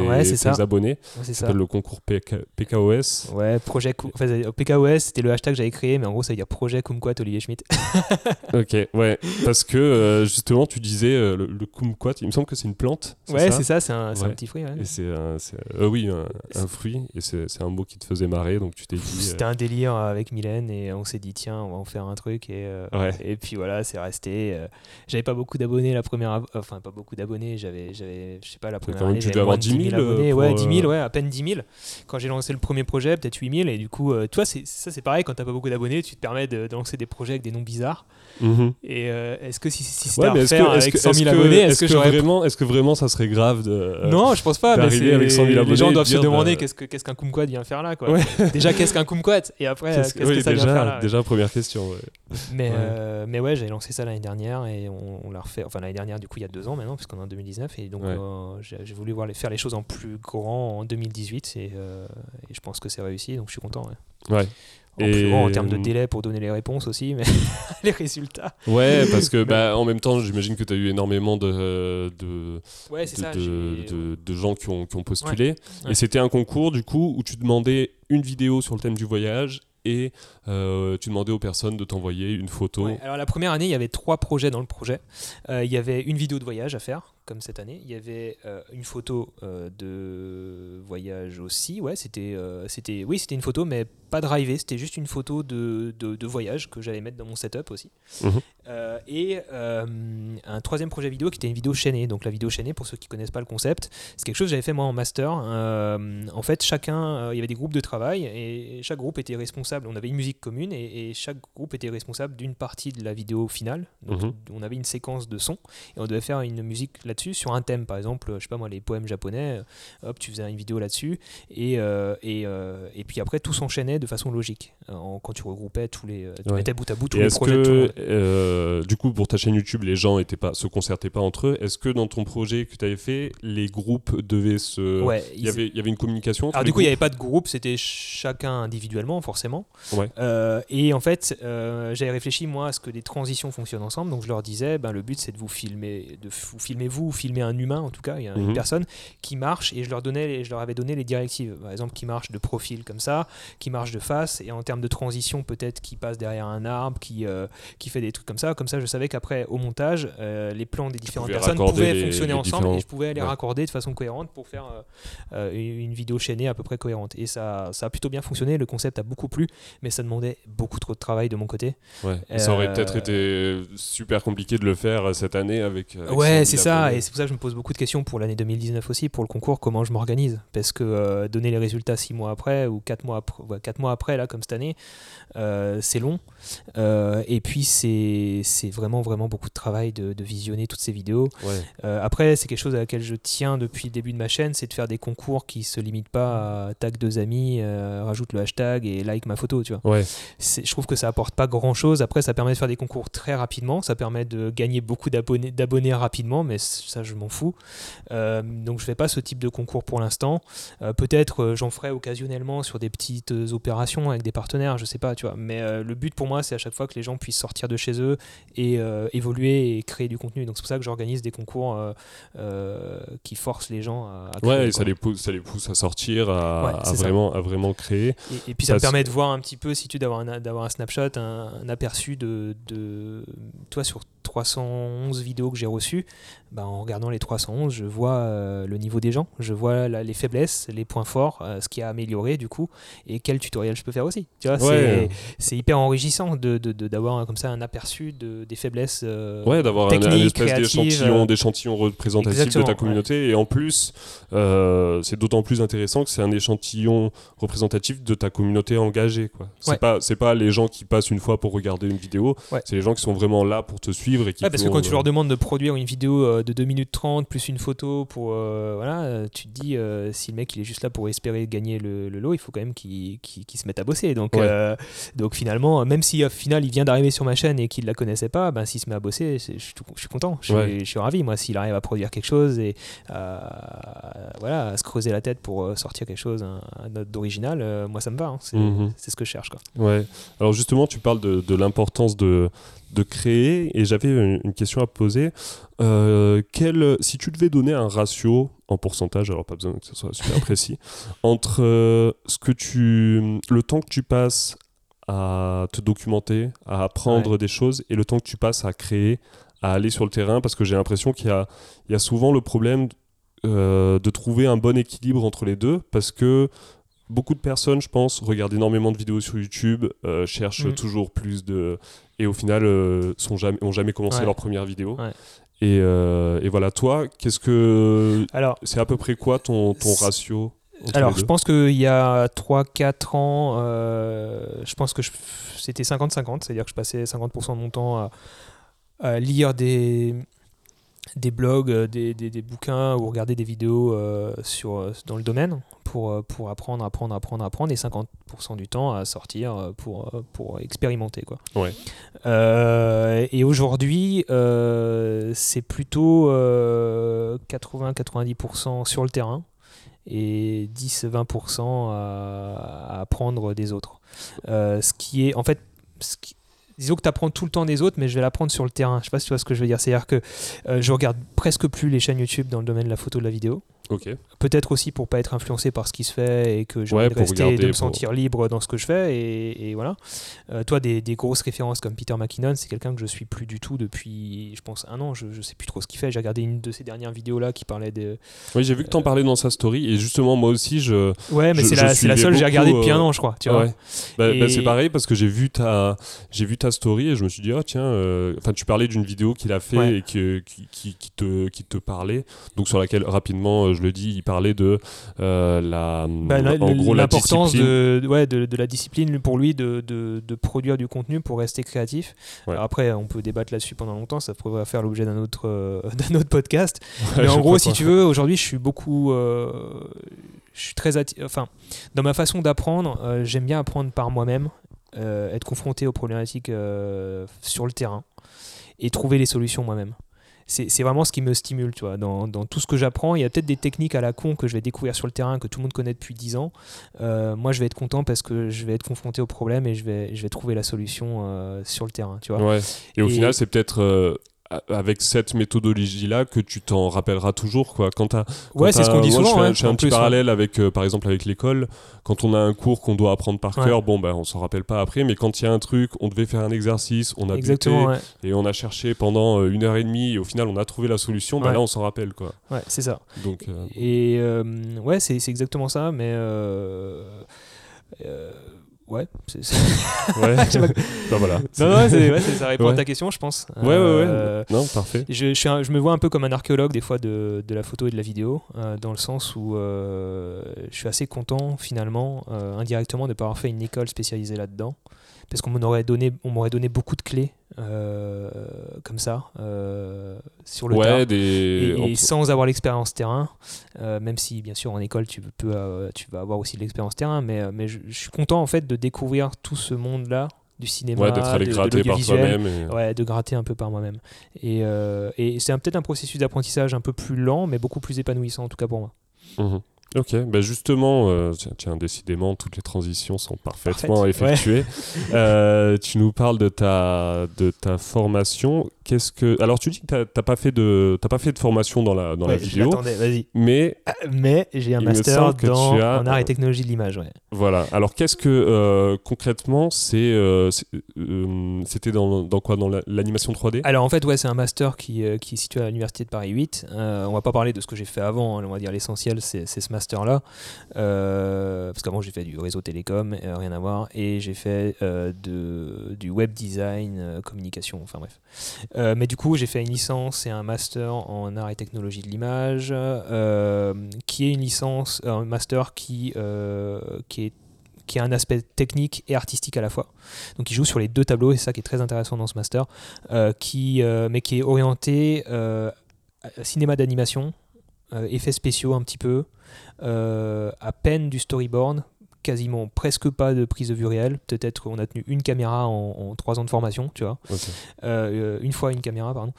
abonnés. ça s'appelle le concours PKOS. Ouais, projet PKOS, c'était le hashtag que j'avais créé, mais en gros, ça veut dire projet Kumquat Olivier Schmitt. ok, ouais, parce que euh, justement, tu disais euh, le, Kumquat, il me semble que c'est une plante. Ouais, c'est ça, c'est un, petit fruit. Ouais. Et c'est euh, oui, un, fruit, et c'est un mot qui te faisait marrer, donc tu t'es dit. C'était un délire avec Mylène, et on s'est dit, tiens, on va en faire un truc, et, et puis voilà, c'est resté. J'avais pas beaucoup d'abonnés la première enfin pas beaucoup d'abonnés, j'avais, j'avais, je sais pas, la première année, tu avoir 10 000, abonnés, ouais, 10 000, euh, ouais, à peine 10 000. Quand j'ai lancé le premier projet, peut-être 8 000, et du coup, euh, toi, c'est, ça c'est pareil, quand t'as pas beaucoup d'abonnés, tu te permets de, lancer des projets avec des noms bizarres. Mhm. Et euh, est-ce que si, si c'était ouais, à faire avec 100 000 abonnés, est-ce, que, vraiment, est-ce que vraiment ça serait grave de Non, je pense pas. Mais avec 100 000 abonnés, les gens doivent se demander bah, qu'est-ce, que, qu'est-ce qu'un kumquat vient faire là, quoi. Déjà, qu'est-ce qu'un kumquat Et après, qu'est-ce que ça vient faire là Déjà, première question. Mais mais ouais, j'ai lancé ça l'année dernière et on l'a refait. Enfin l'année dernière, du coup, il y a deux ans maintenant, puisqu'on est en 2019 et donc euh, j'ai voulu voir les, faire les choses en plus grand en 2018 euh, et, je pense que c'est réussi donc je suis content. Ouais. En, et... en termes de délai pour donner les réponses aussi, mais les résultats. Ouais, parce que bah, en même temps, j'imagine que tu as eu énormément de, de, de, de, gens qui ont, qui ont postulé. Et c'était un concours, du coup, où tu demandais une vidéo sur le thème du voyage et euh, tu demandais aux personnes de t'envoyer une photo. alors la première année, il y avait trois projets dans le projet. il y avait une vidéo de voyage à faire comme cette année. Il y avait euh, une photo euh, de voyage aussi. Ouais, c'était, euh, c'était, oui, c'était une photo, mais pas drivé. C'était juste une photo de, de, voyage que j'allais mettre dans mon setup aussi. Mhm. et un troisième projet vidéo qui était une vidéo chaînée. Donc la vidéo chaînée, pour ceux qui connaissent pas le concept, c'est quelque chose que j'avais fait moi en master. en fait, chacun, il y avait des groupes de travail et chaque groupe était responsable. On avait une musique commune et, chaque groupe était responsable d'une partie de la vidéo finale. Donc mhm. on avait une séquence de son et on devait faire une musique là dessus sur un thème, par exemple, je sais pas moi, les poèmes japonais, euh, hop, tu faisais une vidéo là-dessus, et, euh, et, euh, et, puis après tout s'enchaînait de façon logique, en, quand tu regroupais tous les, tu mettais bout à bout tous les projets. Que, du coup, pour ta chaîne YouTube, les gens étaient pas, se concertaient pas entre eux. Est-ce que dans ton projet que tu avais fait, les groupes devaient se, ouais, il y avait, il y avait une communication. Alors du coup, il n'y avait pas de groupe, c'était chacun individuellement, forcément. Ouais. et en fait, j'avais réfléchi moi à ce que les transitions fonctionnent ensemble, donc je leur disais, ben le but c'est de vous filmer, de vous filmer vous filmer un humain en tout cas, il y a une mhm. personne qui marche et je leur, donnais, je leur avais donné les directives. Par exemple, qui marche de profil comme ça, qui marche de face et en termes de transition, peut-être qui passe derrière un arbre, qui, euh, qui fait des trucs comme ça. Comme ça, je savais qu'après, au montage, euh, les plans des différentes personnes pouvaient fonctionner ensemble et je pouvais les raccorder de façon cohérente pour faire euh, une vidéo chaînée à peu près cohérente. Et ça, ça a plutôt bien fonctionné. Le concept a beaucoup plu, mais ça demandait beaucoup trop de travail de mon côté. Ça aurait peut-être été super compliqué de le faire cette année avec. ouais, c'est ça et c'est pour ça que je me pose beaucoup de questions pour l'année 2019 aussi, pour le concours, comment je m'organise. Parce que euh, donner les résultats 6 mois après ou 4 mois après, 4 mois après là, comme cette année, euh, c'est long. Euh, et puis c'est vraiment, vraiment beaucoup de travail de, visionner toutes ces vidéos. après, c'est quelque chose à laquelle je tiens depuis le début de ma chaîne, c'est de faire des concours qui se limitent pas à tag deux amis, rajoute le hashtag et like ma photo. Tu vois. Je trouve que ça apporte pas grand chose. Après, ça permet de faire des concours très rapidement, ça permet de gagner beaucoup d'abonnés rapidement, mais ça, je m'en fous. Euh, donc je fais pas ce type de concours pour l'instant. Euh, peut-être euh, j'en ferai occasionnellement sur des petites opérations avec des partenaires, je sais pas, tu vois. Mais le but pour moi, c'est à chaque fois que les gens puissent sortir de chez eux et évoluer et créer du contenu. Donc c'est pour ça que j'organise des concours qui forcent les gens à, créer. Ouais, ça les, pousse, ça les pousse à sortir, à, vraiment, à vraiment créer. Et, puis ça, me permet de voir un petit peu, si tu d'avoir un, d'avoir un snapshot, un, aperçu de, de toi sur 311 vidéos que j'ai reçues, bah, en regardant les 311, je vois euh, le niveau des gens, je vois les faiblesses, les points forts, euh, ce qui a amélioré du coup, et quel tutoriel je peux faire aussi. Tu vois, c'est hyper enrichissant d'avoir de, de, comme ça un aperçu des faiblesses. Euh, ouais, d'avoir un, espèce d'échantillon, d'échantillon représentatif de ta communauté, et en plus, c'est d'autant plus intéressant que c'est un échantillon représentatif de ta communauté engagée. C'est pas, pas les gens qui passent une fois pour regarder une vidéo, c'est les gens qui sont vraiment là pour te suivre et qui. parce que quand tu leur demandes de produire une vidéo de 2 minutes 30 plus une photo pour euh, voilà euh, tu te dis euh, si le mec il est juste là pour espérer gagner le, lot il faut quand même qu'il se mette à bosser donc donc finalement même si au final il vient d'arriver sur ma chaîne et qu'il la connaissait pas ben s'il se met à bosser je suis, content je, suis, ravi moi s'il arrive à produire quelque chose et voilà à se creuser la tête pour sortir quelque chose d'original moi ça me va hein. mhm. c'est ce que je cherche quoi. ouais alors justement tu parles de, de l'importance de de créer et j'avais une, question à poser. Euh, quel, si tu devais donner un ratio en pourcentage, alors pas besoin que ce soit super précis, entre euh, ce que tu, le temps que tu passes à te documenter, à apprendre des choses et le temps que tu passes à créer, à aller sur le terrain, parce que j'ai l'impression qu'il y a, il y a souvent le problème euh, de trouver un bon équilibre entre les deux, parce que beaucoup de personnes, je pense, regardent énormément de vidéos sur YouTube, cherchent mm. toujours plus de, et au final euh, sont jamais, ont jamais commencé leur première vidéo. Et, euh, et, voilà, toi, qu'est-ce que. Alors, c'est à peu près quoi ton, ton ratio alors, je pense qu'il y a 3-4 ans, euh, je pense que c'était 50-50, c'est-à-dire que je passais 50% de mon temps à, lire des, des blogs, des, des, des, bouquins ou regarder des vidéos sur, dans le domaine pour, euh, pour apprendre, apprendre, apprendre, apprendre, et 50% du temps à sortir euh, pour, euh, pour expérimenter. Quoi. Ouais. et aujourd'hui, c'est plutôt 80-90% sur le terrain et 10-20% à, apprendre des autres. ce qui est en fait... Ce qui, disons que tu apprends tout le temps des autres, mais je vais l'apprendre sur le terrain. Je sais pas si tu vois ce que je veux dire. C'est-à-dire que je regarde presque plus les chaînes YouTube dans le domaine de la photo de la vidéo. Peut-être aussi pour pas être influencé par ce qui se fait et que je ouais, rester et de me sentir libre dans ce que je fais. Et, voilà. Euh, toi, des, grosses références comme Peter McKinnon, c'est quelqu'un que je suis plus du tout depuis, je pense, un an. Je, je sais plus trop ce qu'il fait. J'ai regardé une de ses dernières vidéos là qui parlait de. Oui, j'ai vu que tu en parlais dans sa story. Et justement, moi aussi, je. Ouais, mais c'est la, la, seule que j'ai regardée depuis un euh, an, je crois. Tu vois. Bah, bah, c'est pareil parce que j'ai vu, ta, vu ta story et je me suis dit, oh tiens, euh, enfin, tu parlais d'une vidéo qu'il a fait et qui, qui, qui, te, qui te parlait. Donc, sur laquelle, rapidement, je le dis, il parlait de euh, la, bah, l'importance de, ouais, de, de, la discipline pour lui de, de, de, produire du contenu pour rester créatif. après, on peut débattre là-dessus pendant longtemps, ça pourrait faire l'objet d'un autre, euh, d'un autre podcast. Mais en gros, si tu veux, aujourd'hui, je suis beaucoup. Euh, je suis très. Enfin, dans ma façon d'apprendre, j'aime bien apprendre par moi-même, être confronté aux problématiques sur le terrain et trouver les solutions moi-même c'est vraiment ce qui me stimule, tu vois. Dans, dans tout ce que j'apprends, il y a peut-être des techniques à la con que je vais découvrir sur le terrain, que tout le monde connaît depuis 10 ans. Euh, moi, je vais être content parce que je vais être confronté au problème et je vais, je vais trouver la solution euh, sur le terrain, tu vois. Ouais. Et au final, c'est peut-être euh, avec cette méthodologie là que tu t'en rappelleras toujours quoi. Quand as, ouais c'est ce qu'on dit souvent je fais, un petit parallèle avec euh, par exemple avec l'école. Quand on a un cours qu'on doit apprendre par cœur bon ben on s'en rappelle pas après mais quand il y a un truc on devait faire un exercice on a Exactement, et on a cherché pendant euh, une heure et demie et au final on a trouvé la solution ben là on s'en rappelle quoi. Ouais c'est ça. Donc euh, et ouais c'est exactement ça mais Ouais, c'est ouais. ben voilà. Non, non, ouais, ça répond à ta question, je pense. Ouais, ouais, ouais. Euh, non, parfait. Je, je, je, me vois un peu comme un archéologue des fois de, de la photo et de la vidéo, euh, dans le sens où euh, je suis assez content finalement, indirectement, de ne pas avoir fait une école spécialisée là-dedans parce qu'on m'aurait donné, on m'aurait donné beaucoup de clés euh, comme ça euh, sur le ouais, et, sans avoir l'expérience terrain. Euh, même si bien sûr en école tu peux, tu vas avoir aussi de l'expérience terrain, mais, mais je, suis content en fait de découvrir tout ce monde-là du cinéma, ouais, d'être allé gratter par toi-même, ouais, de gratter un peu par moi-même. Et, et c'est peut-être un processus d'apprentissage un peu plus lent, mais beaucoup plus épanouissant en tout cas pour moi. Mmh Ok, bah justement, euh, tiens, décidément, toutes les transitions sont parfaitement effectuées. Euh, tu nous parles de ta, de ta formation. Qu'est-ce que alors tu dis que t'as pas fait de t'as pas fait de formation dans la dans la vidéo. vas-y. Mais ah, mais j'ai un master dans en art et technologie de l'image. Ouais. Voilà. Alors qu'est-ce que euh, concrètement c'est c'était dans, dans, quoi? Dans l'animation 3D Alors en fait ouais c'est un master qui, qui est situé à l'université de Paris 8. on va pas parler de ce que j'ai fait avant. Hein, on va dire l'essentiel c'est ce master là euh, parce qu'avant j'ai fait du réseau télécom, euh, rien à voir, et j'ai fait euh, du web design, communication, enfin bref. mais du coup j'ai fait une licence et un master en art et technologie de l'image, qui est une licence, un master qui, qui est qui a un aspect technique et artistique à la fois. Donc il joue sur les deux tableaux, et c'est ça qui est très intéressant dans ce master, qui, mais qui est orienté cinéma d'animation, effets spéciaux un petit peu, euh, à peine du storyboard, quasiment presque pas de prise de vue réelle. Peut-être qu'on a tenu une caméra en, trois ans de formation, tu vois. Euh, une fois une caméra, pardon.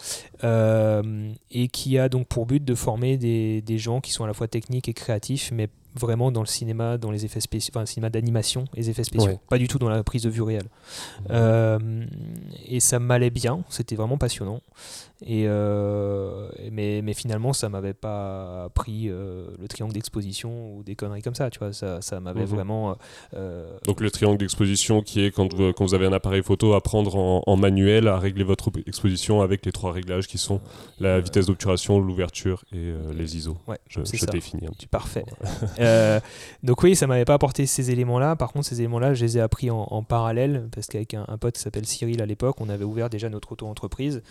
Euh, et qui a donc pour but de former des, des, gens qui sont à la fois techniques et créatifs, mais vraiment dans le cinéma, dans les effets spéciaux, enfin, le cinéma d'animation, les effets spéciaux, pas du tout dans la prise de vue réelle. et ça m'allait bien, c'était vraiment passionnant. Et euh, mais, mais, finalement, ça m'avait pas pris euh, le triangle d'exposition ou des conneries comme ça, tu vois. Ça, ça m'avait mhm. vraiment. Euh, Donc le triangle d'exposition qui est quand vous, quand vous avez un appareil photo à prendre en, manuel, à régler votre exposition avec les trois réglages qui sont la vitesse d'obturation, l'ouverture et les ISO. Ouais, je, je définis un petit Parfait. donc oui, ça m'avait pas apporté ces éléments-là. Par contre, ces éléments-là, je les ai appris en, parallèle parce qu'avec un, un, pote qui s'appelle Cyril à l'époque, on avait ouvert déjà notre auto-entreprise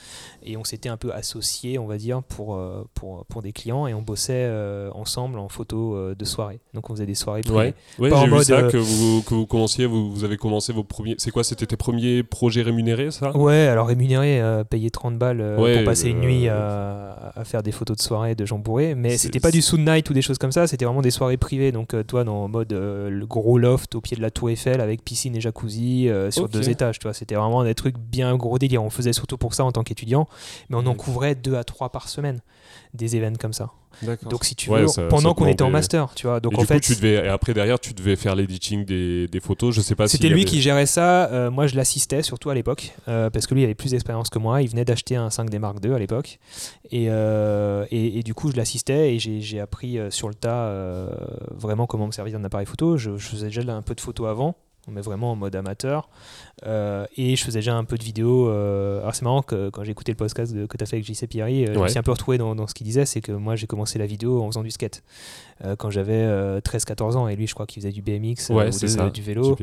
et on s'est un peu associé, on va dire, pour, euh, pour, pour des clients et on bossait euh, ensemble en photo euh, de soirée. Donc on faisait des soirées privées. Ouais, j'ai vu ça que vous, que vous commenciez, vous, vous, avez commencé vos premiers. C'est quoi C'était tes premiers projets rémunérés, ça? Ouais, alors rémunérés, payer 30 balles pour passer une nuit à, à, faire des photos de soirée de gens bourrés. Mais c'était pas du Sound Night ou des choses comme ça, c'était vraiment des soirées privées. Donc toi, dans mode le gros loft au pied de la Tour Eiffel avec piscine et jacuzzi sur deux étages. Tu vois, c'était vraiment des trucs bien gros délire. On faisait surtout pour ça en tant qu'étudiant. Mais on en couvrait deux à trois par semaine des événements comme ça. Donc si tu veux, pendant qu'on était en master, tu vois. Donc et en fait, tu devais, et après derrière, tu devais faire l'editing des, des, photos. Je sais pas. C'était lui qui gérait ça. Euh, moi, je l'assistais surtout à l'époque euh, parce que lui il avait plus d'expérience que moi. Il venait d'acheter un 5D Mark II à l'époque et, euh, et, et, du coup je l'assistais et j'ai appris sur le tas vraiment comment me servir d'un appareil photo. Je, je faisais déjà un peu de photos avant mais vraiment en mode amateur. Euh, et je faisais déjà un peu de vidéo. Euh, alors c'est marrant que quand j'ai écouté le podcast que tu as fait avec JC Pierry, euh, je me suis un peu retrouvé dans, dans ce qu'il disait, c'est que moi j'ai commencé la vidéo en faisant du skate. quand j'avais 13-14 ans et lui je crois qu'il faisait du BMX ou du vélo.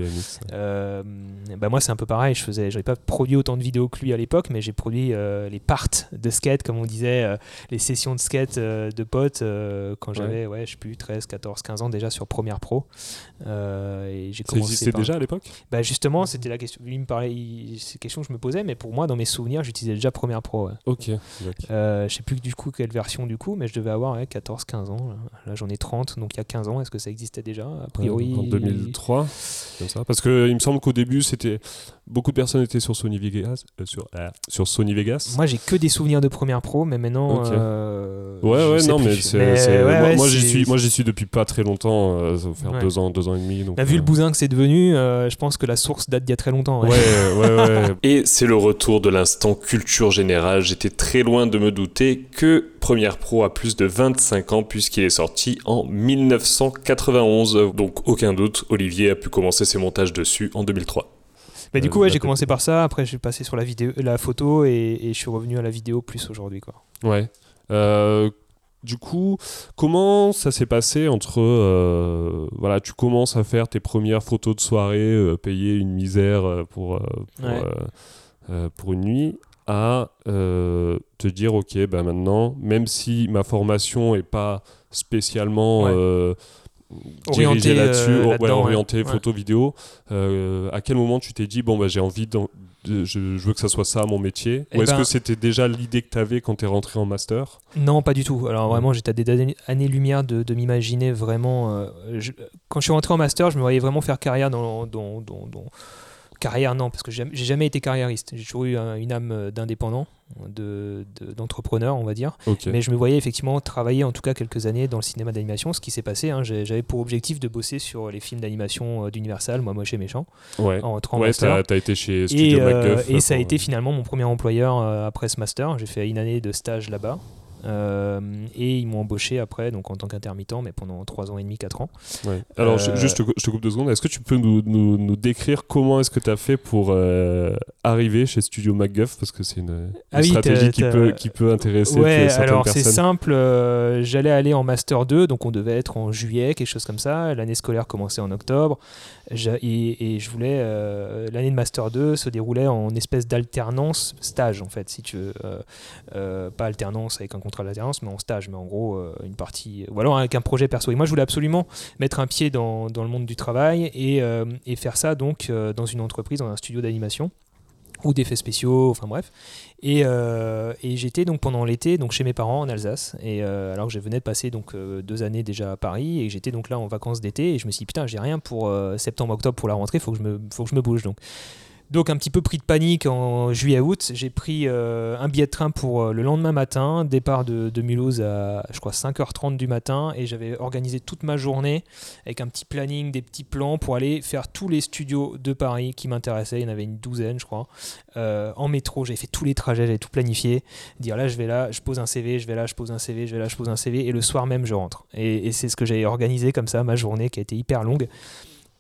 bah moi c'est un peu pareil, je faisais, j'avais pas produit autant de vidéos que lui à l'époque, mais j'ai produit les parts de skate comme on disait, les sessions de skate de potes quand j'avais ouais. je sais plus 13, 14, 15 ans déjà sur Premiere Pro. et j'ai commencé. Ça déjà à l'époque? Bah justement c'était la question lui me parlait, c'est une question que je me posais, mais pour moi, dans mes souvenirs, j'utilisais déjà Premiere Pro. Ok. Euh, je sais plus du coup quelle version du coup, mais je devais avoir 14-15 ans. Là, j'en ai 30, donc il y a 15 ans. Est-ce que ça existait déjà A priori? en 2003, comme ça. Parce qu'il me semble qu'au début, c'était beaucoup de personnes étaient sur Sony Vegas. Euh, sur, euh, sur Sony Vegas. Moi, j'ai que des souvenirs de Premiere Pro, mais maintenant. Ouais, ouais, non, mais c'est. moi, j'y suis, moi, j'y suis depuis pas très longtemps. ça va faire deux ans, deux ans et demi. Donc, bah, vu le bousin que c'est devenu, je pense que la source date d'il y a très longtemps. Ouais, ouais, ouais. et c'est le retour de l'instant culture générale. J'étais très loin de me douter que Premiere Pro a plus de 25 ans puisqu'il est sorti en 1991. Donc aucun doute, Olivier a pu commencer ses montages dessus en 2003. Mais du coup, ouais, j'ai commencé par ça. Après, j'ai passé sur la vidéo, la photo, et, je suis revenu à la vidéo plus aujourd'hui, quoi. Ouais. Euh, du coup, comment ça s'est passé entre euh, voilà, tu commences à faire tes premières photos de soirée, euh, payer une misère pour pour, une nuit, à te dire ok, bah maintenant, même si ma formation est pas spécialement orienté là-dessus, euh, orienté photo vidéo. Euh, à quel moment tu t'es dit bon bah j'ai envie de, je, veux que ça soit ça mon métier Ou eh est-ce que ben c'était déjà l'idée que tu avais quand tu es rentré en master? Non, pas du tout. Alors vraiment, j'étais à des années-lumière de, de m'imaginer vraiment. Euh, quand je suis rentré en master, je me voyais vraiment faire carrière dans, dans, dans, carrière non parce que j'ai jamais été carriériste j'ai toujours eu une âme d'indépendant d'entrepreneur, on va dire. Mais je me voyais effectivement travailler en tout cas quelques années dans le cinéma d'animation, ce qui s'est passé. Hein. J'avais pour objectif de bosser sur les films d'animation d'Universal, moi moche et méchant, ouais. en rentrant ouais, t'as as été chez Studio et, et ça a été finalement mon premier employeur après ce master. J'ai fait une année de stage là-bas. Euh, et ils m'ont embauché après, donc en tant qu'intermittent, mais pendant 3 ans et demi, 4 ans. Alors, euh, juste, je te coupe deux secondes. Est-ce que tu peux nous, nous, décrire comment est-ce que tu as fait pour euh, arriver chez Studio MacGuff? Parce que c'est une, ah stratégie qui peut, qui peut intéresser ouais, certaines alors c'est simple. J'allais aller en Master 2, donc on devait être en juillet, quelque chose comme ça. L'année scolaire commençait en octobre. Et, je voulais. L'année de Master 2 se déroulait en espèce d'alternance stage, en fait, si tu veux. pas alternance avec un à l'alternance, mais en stage, mais en gros, euh, une partie. Ou alors avec un projet perso. Et moi, je voulais absolument mettre un pied dans, dans le monde du travail et, euh, et faire ça donc euh, dans une entreprise, dans un studio d'animation ou d'effets spéciaux, enfin bref. Et, et j'étais donc pendant l'été donc chez mes parents en Alsace. Et alors que je venais de passer donc deux années déjà à Paris et j'étais donc là en vacances d'été et je me suis dit putain j'ai rien pour septembre-octobre pour la rentrée, faut que je me faut que je me bouge donc. Donc un petit peu pris de panique en juillet-août, j'ai pris euh, un billet de train pour euh, le lendemain matin, départ de, Mulhouse à je crois 5h30 du matin. Et j'avais organisé toute ma journée avec un petit planning, des petits plans pour aller faire tous les studios de Paris qui m'intéressaient, il y en avait une douzaine je crois, euh, en métro, j'ai fait tous les trajets, j'avais tout planifié, dire là je vais là, je pose un CV, je vais là, je pose un CV, je vais là, je pose un CV et le soir même je rentre. Et, et c'est ce que j'avais organisé comme ça, ma journée qui a été hyper longue.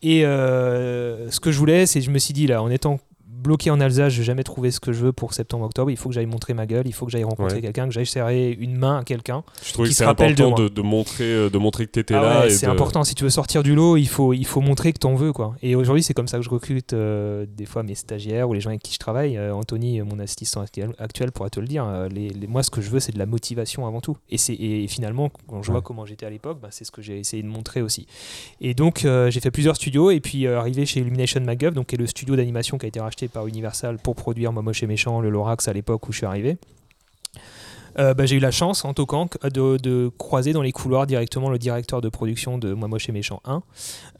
Et euh, ce que je voulais, c'est je me suis dit là, en étant bloqué en Alsace, je vais jamais trouvé ce que je veux pour septembre-octobre. Il faut que j'aille montrer ma gueule, il faut que j'aille rencontrer quelqu'un, que j'aille serrer une main à quelqu'un. Je trouve que c'est important de, de, montrer, euh, de montrer que tu étais ah là. c'est important. Si tu veux sortir du lot, il faut, il faut montrer que tu en veux. Quoi. Et aujourd'hui, c'est comme ça que je recrute euh, des fois mes stagiaires ou les gens avec qui je travaille. Euh, Anthony, mon assistant actuel, pourra te le dire. Les, moi, ce que je veux, c'est de la motivation avant tout. Et, et finalement, quand je vois comment j'étais à l'époque, bah, c'est ce que j'ai essayé de montrer aussi. Et donc, j'ai fait plusieurs studios. Et puis, arrivé chez Illumination MacGuff, donc, qui est le studio d'animation qui a été racheté par Universal pour produire Momoche et Méchant, le Lorax à l'époque où je suis arrivé. Euh, bah, j'ai eu la chance en toquant de, de, croiser dans les couloirs directement le directeur de production de Moi Moche et Méchant 1,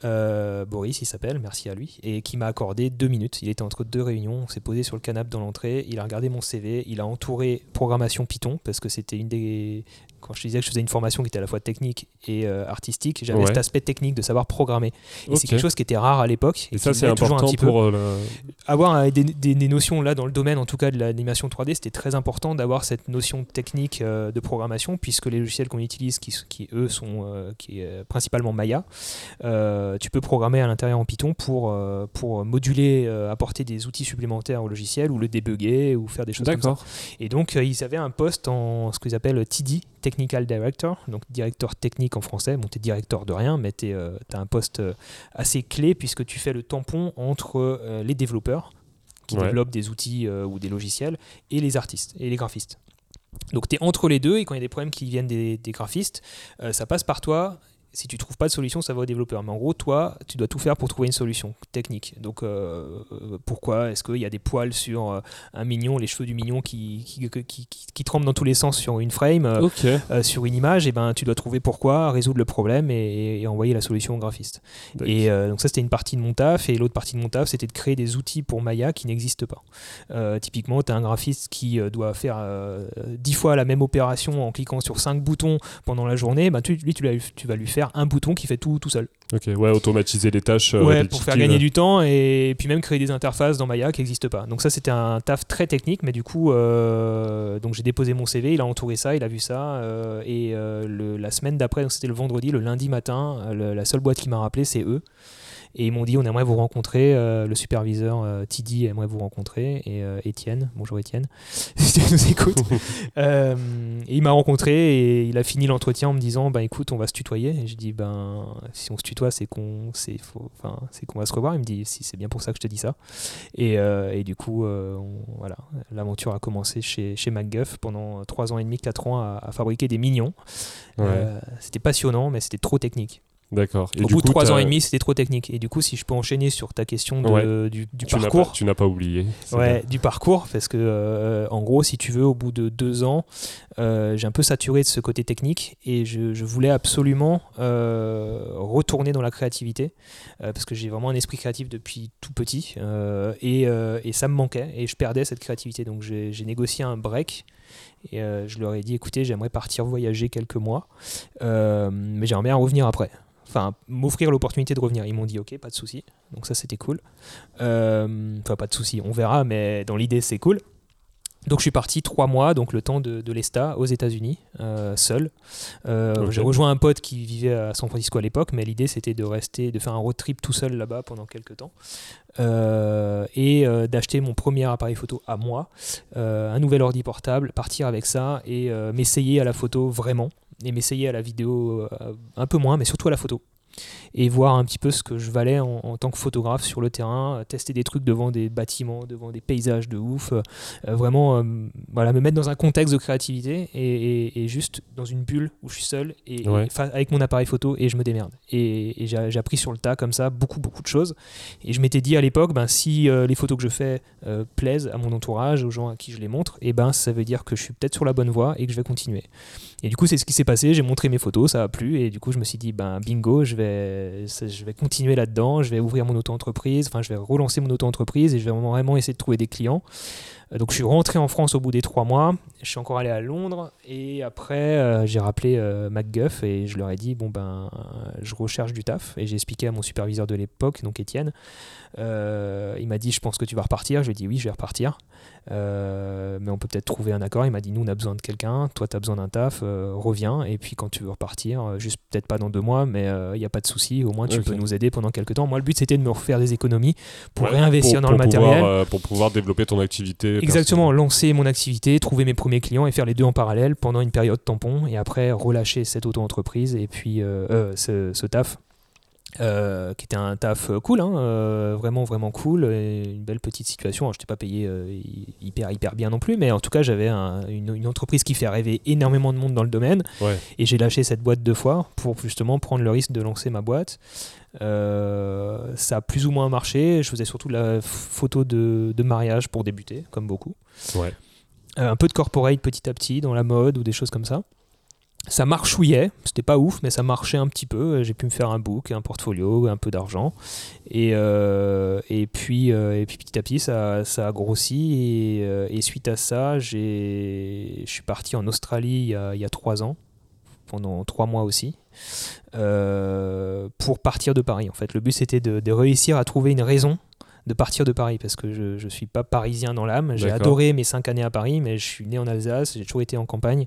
euh, Boris il s'appelle, merci à lui, et qui m'a accordé deux minutes. Il était entre deux réunions, on s'est posé sur le canapé dans l'entrée, il a regardé mon CV, il a entouré programmation Python parce que c'était une des, quand je disais que je faisais une formation qui était à la fois technique et euh, artistique, j'avais cet aspect technique de savoir programmer. Et c'est quelque chose qui était rare à l'époque. Et, ça, c'est important pour avoir euh, des, des, notions là dans le domaine, en tout cas de l'animation 3D, c'était très important d'avoir cette notion technique euh, de programmation, puisque les logiciels qu'on utilise, qui, qui, eux sont qui est principalement Maya, tu peux programmer à l'intérieur en Python pour pour moduler, apporter des outils supplémentaires au logiciel ou le débugger ou faire des choses comme ça. Et donc ils avaient un poste en ce qu'ils appellent TD, Technical Director, donc directeur technique en français. Bon, tu es directeur de rien, mais tu euh, as un poste euh, assez clé puisque tu fais le tampon entre euh, les développeurs qui développent des outils ou des logiciels et les artistes et les graphistes. Donc tu es entre les deux et quand il y a des problèmes qui viennent des, des graphistes, ça passe par toi si tu trouves pas de solution, ça va au développeur. Mais en gros, toi, tu dois tout faire pour trouver une solution technique. Donc, euh, pourquoi Est-ce qu'il y a des poils sur euh, un mignon, les cheveux du mignon qui, qui, qui, tremblent dans tous les sens sur une frame, euh, sur une image Et eh ben, tu dois trouver pourquoi, résoudre le problème et, envoyer la solution au graphiste. Et donc, ça, c'était une partie de mon taf. Et l'autre partie de mon taf, c'était de créer des outils pour Maya qui n'existent pas. typiquement, tu as un graphiste qui doit faire 10 fois la même opération en cliquant sur 5 boutons pendant la journée. Ben, tu, lui, tu vas lui faire un bouton qui fait tout tout seul. Ok, ouais, automatiser les tâches. Euh, ouais, pour faire gagner du temps et puis même créer des interfaces dans Maya qui n'existent pas. Donc ça, c'était un taf très technique, mais du coup, euh, donc j'ai déposé mon CV, il a entouré ça, il a vu ça, euh, et le, la semaine d'après, donc c'était le vendredi, le lundi matin, la seule boîte qui m'a rappelé, c'est eux. Et ils m'ont dit on aimerait vous rencontrer, euh, le superviseur euh, Tidy aimerait vous rencontrer, et euh, Étienne, bonjour Étienne, si tu nous écoutes. et il m'a rencontré et il a fini l'entretien en me disant ben écoute, on va se tutoyer. Et je dis ben si on se tutoie, c'est qu'on c'est qu'on va se revoir. Il me dit si c'est bien pour ça que je te dis ça. Et, et du coup, voilà, l'aventure a commencé chez, chez MacGuff pendant 3 ans et demi, 4 ans à, à fabriquer des mignons. C'était passionnant, mais c'était trop technique. D'accord. Au bout de trois ans et demi, c'était trop technique. Et du coup, si je peux enchaîner sur ta question de, du, parcours. tu n'as pas oublié. Ouais, du parcours, parce que euh, en gros, si tu veux, au bout de deux ans, euh, j'ai un peu saturé de ce côté technique et je, voulais absolument euh, retourner dans la créativité parce que j'ai vraiment un esprit créatif depuis tout petit et, et, ça me manquait et je perdais cette créativité. Donc j'ai négocié un break. Et je leur ai dit, écoutez, j'aimerais partir voyager quelques mois, mais j'aimerais bien revenir après enfin m'offrir l'opportunité de revenir. Ils m'ont dit ok, pas de souci. Donc ça c'était cool. Euh, enfin pas de souci, on verra, mais dans l'idée c'est cool. Donc je suis parti trois mois, donc le temps de, l'ESTA aux États-Unis, euh, seul. Euh, j'ai rejoint un pote qui vivait à San Francisco à l'époque, mais l'idée c'était de rester, de faire un road trip tout seul là-bas pendant quelques temps et d'acheter mon premier appareil photo à moi, un nouvel ordi portable, partir avec ça et m'essayer à la photo vraiment et m'essayer à la vidéo euh, un peu moins, mais surtout à la photo et voir un petit peu ce que je valais en, tant que photographe sur le terrain, euh, tester des trucs devant des bâtiments, devant des paysages de ouf, euh, vraiment voilà, me mettre dans un contexte de créativité et, juste dans une bulle où je suis seul et, avec mon appareil photo et je me démerde. Et, j'ai appris sur le tas comme ça beaucoup beaucoup de choses. Et je m'étais dit à l'époque, ben, si les photos que je fais plaisent à mon entourage, aux gens à qui je les montre, et ben ça veut dire que je suis peut-être sur la bonne voie et que je vais continuer. Et du coup, c'est ce qui s'est passé. J'ai montré mes photos, ça a plu. Et du coup, je me suis dit, ben bingo, je vais, je vais continuer là-dedans. Je vais ouvrir mon auto-entreprise. Enfin, je vais relancer mon auto-entreprise et je vais vraiment essayer de trouver des clients. Euh, donc, je suis rentré en France au bout des trois mois. Je suis encore allé à Londres. Et après, euh, j'ai rappelé euh, MacGuff et je leur ai dit, bon, ben, je recherche du taf. Et j'ai expliqué à mon superviseur de l'époque, donc Étienne. il m'a dit, je pense que tu vas repartir. Je lui ai dit, oui, je vais repartir. Euh, mais on peut peut-être trouver un accord. Il m'a dit nous on a besoin de quelqu'un, toi tu as besoin d'un taf, euh, reviens et puis quand tu veux repartir, euh, juste peut-être pas dans deux mois, mais il n'y a pas de souci, au moins tu peux nous aider pendant quelques temps. Moi le but c'était de me refaire des économies pour réinvestir dans le matériel. pour pouvoir développer ton activité. Exactement, lancer mon activité, trouver mes premiers clients et faire les deux en parallèle pendant une période tampon et après relâcher cette auto-entreprise et puis ce taf euh, qui était un taf cool, hein, euh, vraiment vraiment cool, une belle petite situation. je n'étais pas payé euh, hyper hyper bien non plus, mais en tout cas j'avais une, entreprise qui fait rêver énormément de monde dans le domaine, et j'ai lâché cette boîte deux fois pour justement prendre le risque de lancer ma boîte. Ça a plus ou moins marché. Je faisais surtout de la photo de, de mariage pour débuter, comme beaucoup. un peu de corporate petit à petit dans la mode ou des choses comme ça ça marchouillait, c'était pas ouf, mais ça marchait un petit peu. J'ai pu me faire un book, un portfolio, un peu d'argent. Et, euh, et, puis, euh, et puis petit à petit, ça, ça a grossi. Et, euh, et suite à ça, je suis parti en Australie il y, a, il y, a, trois ans, pendant trois mois aussi, pour partir de Paris. En fait, le but c'était de réussir à trouver une raison de partir de Paris parce que je ne suis pas parisien dans l'âme. J'ai adoré mes cinq années à Paris, mais je suis né en Alsace, j'ai toujours été en campagne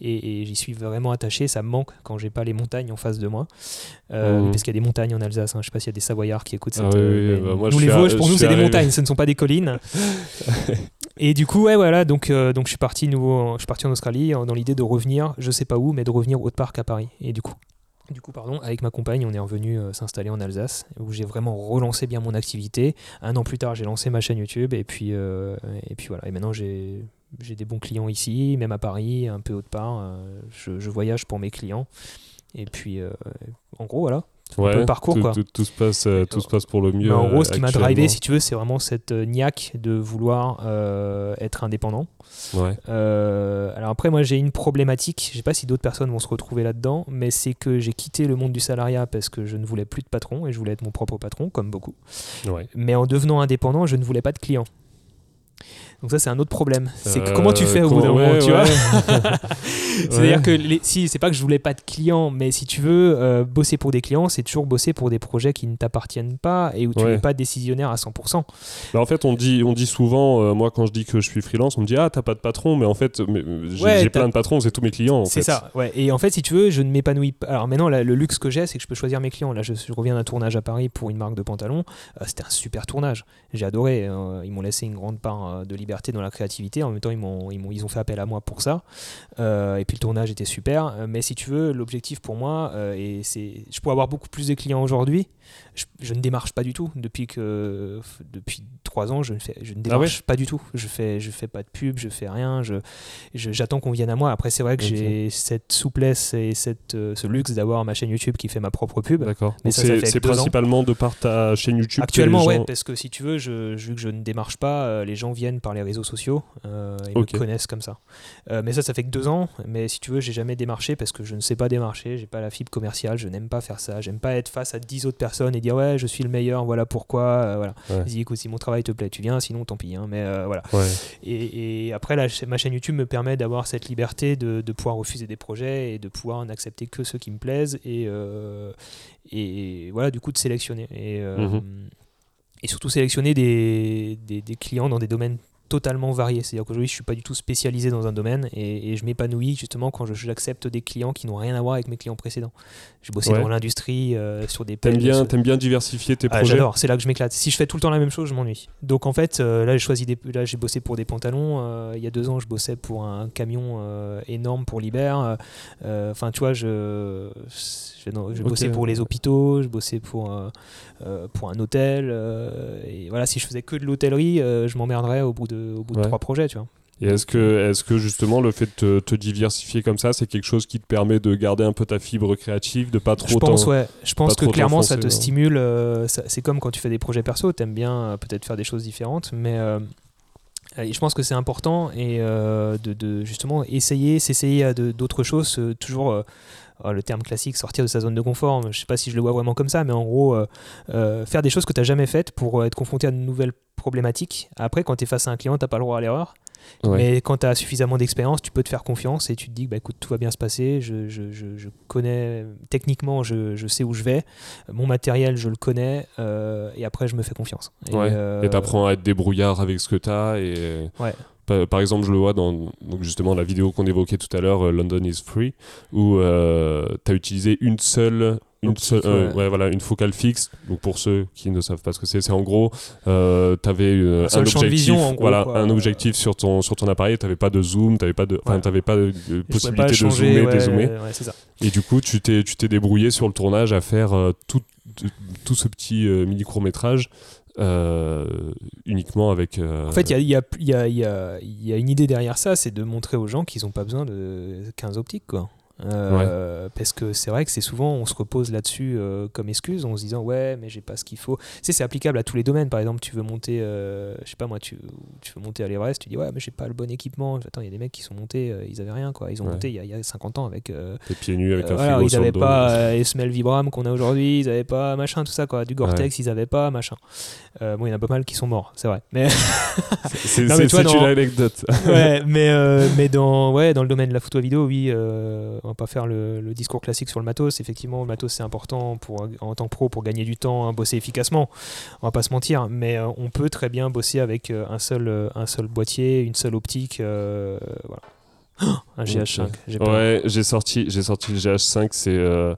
et, j'y suis vraiment attaché. Ça me manque quand j'ai pas les montagnes en face de moi. Euh, mmh. Parce qu'il y a des montagnes en Alsace. Hein. Je sais pas s'il y a des Savoyards qui écoutent ah cette. Euh, bah, nous, les Vosges, pour nous, c'est des montagnes, ce ne sont pas des collines. et du coup, ouais, voilà, donc, euh, donc je, suis parti nouveau, je suis parti en Australie dans l'idée de revenir, je sais pas où, mais de revenir au parc à Paris. Et du coup, du coup, pardon, avec ma compagne, on est revenu euh, s'installer en Alsace, où j'ai vraiment relancé bien mon activité. Un an plus tard, j'ai lancé ma chaîne YouTube, et puis, euh, et puis voilà. Et maintenant, j'ai des bons clients ici, même à Paris, un peu autre part. Euh, je, je, voyage pour mes clients. Et puis, en gros, voilà. Ouais, le parcours, tout, quoi. Tout, se passe, tout se passe pour le mieux. en gros, ce qui m'a drivé, si tu veux, c'est vraiment cette niaque de vouloir être indépendant. Ouais. Euh, alors après, moi j'ai une problématique, je sais pas si d'autres personnes vont se retrouver là-dedans, mais c'est que j'ai quitté le monde du salariat parce que je ne voulais plus de patron et je voulais être mon propre patron, comme beaucoup. Ouais. Mais en devenant indépendant, je ne voulais pas de clients. Donc ça c'est un autre problème. C'est comment tu fais au bout d'un moment, tu vois C'est-à-dire que les, si c'est pas que je voulais pas de clients, mais si tu veux euh, bosser pour des clients, c'est toujours bosser pour des projets qui ne t'appartiennent pas et où tu n'es pas décisionnaire à 100%. Bah en fait, on dit, on dit souvent, euh, moi quand je dis que je suis freelance, on me dit ah t'as pas de patron, mais en fait j'ai plein de patrons, c'est tous mes clients. C'est ça, ouais. Et en fait, si tu veux, je ne m'épanouis pas. Alors maintenant, le luxe que j'ai, c'est que je peux choisir mes clients. Là, je, reviens d'un tournage à Paris pour une marque de pantalons. Euh, c'était un super tournage. J'ai adoré. ils m'ont laissé une grande part de liberté dans la créativité. En même temps, ils, m'ont, ils, ils ont fait appel à moi pour ça. Et puis le tournage était super. Euh, mais si tu veux, l'objectif pour moi, euh, et c'est, je pourrais avoir beaucoup plus de clients aujourd'hui. Je, ne démarche pas du tout depuis que depuis trois ans, je ne, fais, je ne Ah démarche pas du tout. Je fais, je fais pas de pub, je fais rien. Je, j'attends qu'on vienne à moi. Après, c'est vrai que j'ai cette souplesse et cette, euh, ce luxe d'avoir ma chaîne YouTube qui fait ma propre pub. D'accord. Mais c'est ans. principalement de par ta chaîne YouTube. Actuellement, les ouais, gens- parce que si tu veux, je, vu que je ne démarche pas, euh, les gens viennent par les réseaux sociaux euh, et Ok. me connaissent comme ça. Euh, mais ça, ça fait que deux ans. Mais si tu veux, j'ai jamais démarché parce que je ne sais pas démarcher, j'ai pas la fibre commerciale, je n'aime pas faire ça. J'aime pas être face à 10 autres personnes et dire ouais, je suis le meilleur, voilà pourquoi. voilà. Ouais. Dis écoute, si mon travail te plaît, tu viens, sinon tant pis. hein, mais euh, voilà. Ouais. Et, et après, la cha- ma chaîne YouTube me permet d'avoir cette liberté de, de pouvoir refuser des projets et de pouvoir n'accepter que ceux qui me plaisent et, euh, et voilà, du coup, de sélectionner. Et, euh, Mhm. et surtout sélectionner des, des, des clients dans des domaines totalement variés. C'est-à-dire qu'aujourd'hui, je suis pas du tout spécialisé dans un domaine et, et je m'épanouis justement quand je- j'accepte des clients qui n'ont rien à voir avec mes clients précédents. J'ai bossé Ouais. dans l'industrie, euh, sur des T'aimes bien, t'aimes bien diversifier tes ah, projets. J'adore, c'est là que je m'éclate. Si je fais tout le temps la même chose, je m'ennuie. Donc en fait, euh, là j'ai choisi des, là j'ai bossé pour des pantalons. euh, il y a deux ans, je bossais pour un camion énorme pour l'Iber. Euh, Enfin, tu vois, je, je, non, je Ok. bossais pour les hôpitaux, je bossais pour pour un hôtel. et voilà, si je faisais que de l'hôtellerie, je m'emmerderais au bout de au bout de trois projets, tu vois. Et est-ce que, est que justement le fait de te, te diversifier comme ça, c'est quelque chose qui te permet de garder un peu ta fibre créative, de pas trop Je pense, ouais. Je pense que clairement, ça te stimule. euh, c'est comme quand tu fais des projets perso, t'aimes bien euh, peut-être faire des choses différentes, mais euh, je pense que c'est important et de, de justement essayer, s'essayer à d'autres choses, toujours. oh, le terme classique, sortir de sa zone de confort, je sais pas si je le vois vraiment comme ça, mais en gros, euh, euh, faire des choses que tu n'as jamais faites pour être confronté à de nouvelles problématiques. Après, quand tu es face à un client, tu pas le droit à l'erreur. Ouais. Mais quand tu as suffisamment d'expérience, tu peux te faire confiance et tu te dis, bah, écoute, tout va bien se passer, je, je- je- je connais, techniquement, je, je sais où je vais, mon matériel, je le connais, euh, et après, je me fais confiance. Et, Ouais. euh, Et t'apprends à être débrouillard avec ce que t'as. Et Ouais. par, par exemple, je le vois dans donc justement la vidéo qu'on évoquait tout à l'heure, euh, London is Free, où euh, t'as utilisé une seule. Une, seule, euh, ouais. voilà, une focale fixe. Donc pour ceux qui ne savent pas ce que c'est, c'est en gros, euh, t'avais euh, un, seul champ de objectif, vision, en gros, voilà, quoi. un objectif sur ton sur ton appareil. T'avais pas de zoom, t'avais pas de, enfin, Ouais. t'avais pas de, possibilité pas de changer, zoomer, ouais, dézoomer. ça. Et du coup, tu t'es, tu t'es débrouillé sur le tournage à faire euh, tout, tout ce petit euh, mini court-métrage euh, uniquement avec. euh, En fait, il y a, il y a- il y a- il y a- il y a une idée derrière ça, c'est de montrer aux gens qu'ils n'ont pas besoin de 15 optiques. Quoi. Euh, Parce que c'est vrai que c'est souvent, on se repose là-dessus euh, comme excuse en se disant Ouais, mais j'ai pas ce qu'il faut. Tu sais, c'est applicable à tous les domaines. Par exemple, tu veux monter, euh, je sais pas moi, tu, tu veux monter à l'Everest, tu dis Ouais, mais j'ai pas le bon équipement. Attends, il y a des mecs qui sont montés, ils avaient rien. quoi. Ils ont Ouais. monté il y, a, il y a 50 ans avec. T'es pieds nus avec un voilà, frigo ils dos. pas semelles Vibram qu'on a aujourd'hui, ils n'avaient pas machin, tout ça quoi. Du Gore-Tex, ils n'avaient pas machin. Bon, il y en a pas mal qui sont morts, c'est vrai. Mais, C'est, une anecdote. ouais, mais, mais dans, ouais, dans le domaine de la photo vidéo, oui, on va pas faire le, le discours classique sur le matos. Effectivement, le matos c'est important pour, en tant que pro pour gagner du temps, hein, bosser efficacement. On va pas se mentir, mais euh, on peut très bien bosser avec euh, un seul, euh, un seul boîtier, une seule optique. euh, voilà. un GH5. j'ai peur. Ouais, j'ai sorti, j'ai sorti le GH5. C'est, euh,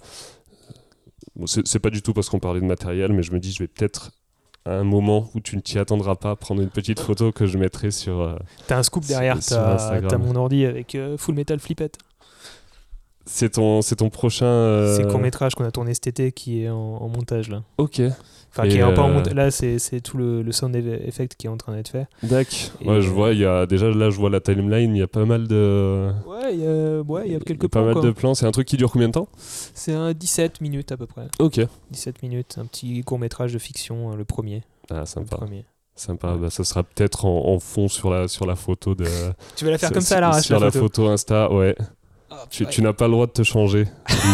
bon, c'est, c'est pas du tout parce qu'on parlait de matériel, mais je me dis, je vais peut-être à un moment où tu ne t'y attendras pas prendre une petite photo que je mettrai sur. euh, T'as un scoop derrière, t'as mon ordi avec euh, Full Metal Flippette. C'est ton, c'est ton prochain. euh, C'est le court métrage qu'on a tourné cet été qui est en, en montage là. Ok. Enfin, qui est pas en euh, montage. Là, c'est c'est tout le, le sound effect qui est en train d'être fait. Dac. Et, Ouais, je vois, il y a déjà là, je vois la timeline, il y a pas mal de. Ouais, il y a, ouais, y a quelques pas plans, mal quoi. de plans. C'est un truc qui dure combien de temps? C'est un 17 minutes à peu près. Ok. 17 minutes, un petit court métrage de fiction, hein, le premier. Ah, Le sympa. premier. Sympa. Bah, ça sera peut-être en, en fond sur la, sur la photo de. Tu vas la faire sur- comme ça à l'arrache Sur la la photo. photo Insta, ouais. Ah, Tu, n'as pas le droit de te changer,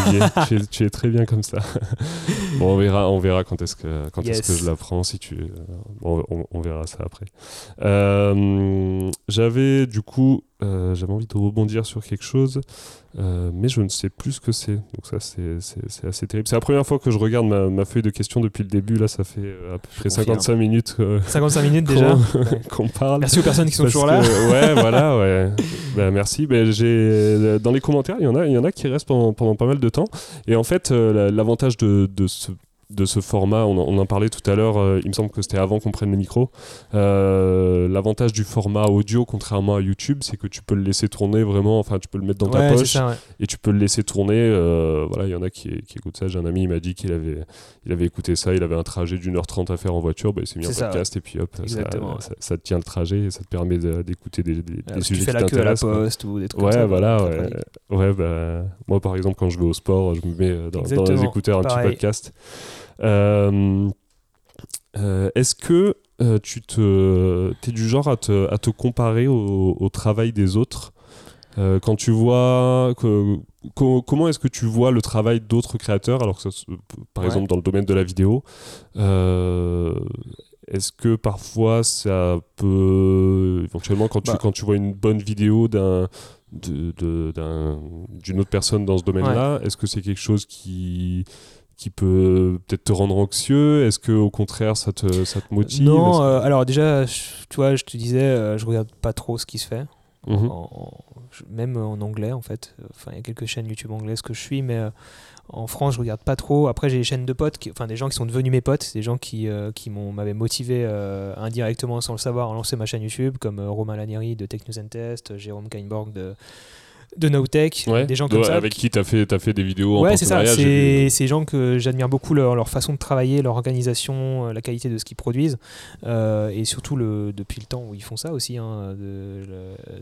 Olivier. tu, es, tu es très bien comme ça. bon, on verra, on verra quand est-ce que, quand est-ce que je la prends. Si tu, euh, bon, on, on verra ça après. Euh, j'avais du coup, euh, j'avais envie de rebondir sur quelque chose, euh, mais je ne sais plus ce que c'est. Donc ça, c'est, c'est, c'est assez terrible. C'est la première fois que je regarde ma, ma feuille de questions depuis le début. Là, ça fait euh, à peu près confirme. 55 minutes euh, 55 minutes déjà. qu'on, parle. Merci aux personnes qui sont Parce toujours là. que- ouais, voilà, ouais. Bah, merci. Ben, j'ai dans les commentaires, il y en a, il y en a qui restent pendant, pendant pas mal de temps. Et en fait, euh, la- l'avantage de, de ce de ce format, on, en parlait tout à l'heure, euh, il me semble que c'était avant qu'on prenne les micros. Euh, l'avantage du format audio, contrairement à YouTube, c'est que tu peux le laisser tourner vraiment, enfin tu peux le mettre dans ta poche et tu peux le laisser tourner. Euh, voilà, il y en a qui, écoutent ça. J'ai un ami, il m'a dit qu'il avait, il avait écouté ça, il avait un trajet d'une heure trente à faire en voiture, bah, il s'est mis en podcast et puis hop, ça, te tient le trajet et ça te permet d'écouter des, des, sujets tu fais la queue à la poste ou des trucs ouais, comme ça. Voilà, ouais, bah, moi par exemple, quand je vais au sport, je me mets dans, dans les écouteurs un petit podcast. Euh, euh, est-ce que euh, tu te, es du genre à te, à te comparer au, travail des autres? Quand tu vois que, comment est-ce que tu vois le travail d'autres créateurs? Alors que ça, par exemple dans le domaine de la vidéo est-ce que parfois ça peut éventuellement quand tu bah. quand tu vois une bonne vidéo d'un d'une autre personne dans ce domaine-là, est-ce que c'est quelque chose qui qui peut peut-être te rendre anxieux? Est-ce que au contraire ça te, ça te motive? Non, euh, alors déjà, tu vois, je te disais, euh, je regarde pas trop ce qui se fait, mhm. même en anglais en fait. Enfin, il y a quelques chaînes YouTube anglaises que je suis, mais euh, en France, je regarde pas trop. Après, j'ai des chaînes de potes, enfin des gens qui sont devenus mes potes, des gens qui, qui m'avaient motivé indirectement sans le savoir à lancer ma chaîne YouTube, comme Romain Lanieri de Tech News and Test, Jérôme Kainborg de de Nowtech, des gens comme ça. Avec qui tu as fait, as fait des vidéos ouais, c'est ça. C'est ces gens que j'admire beaucoup, leur, leur, façon de travailler, leur organisation, euh, la qualité de ce qu'ils produisent. Euh, et surtout le, depuis le temps où ils font ça aussi. Hein,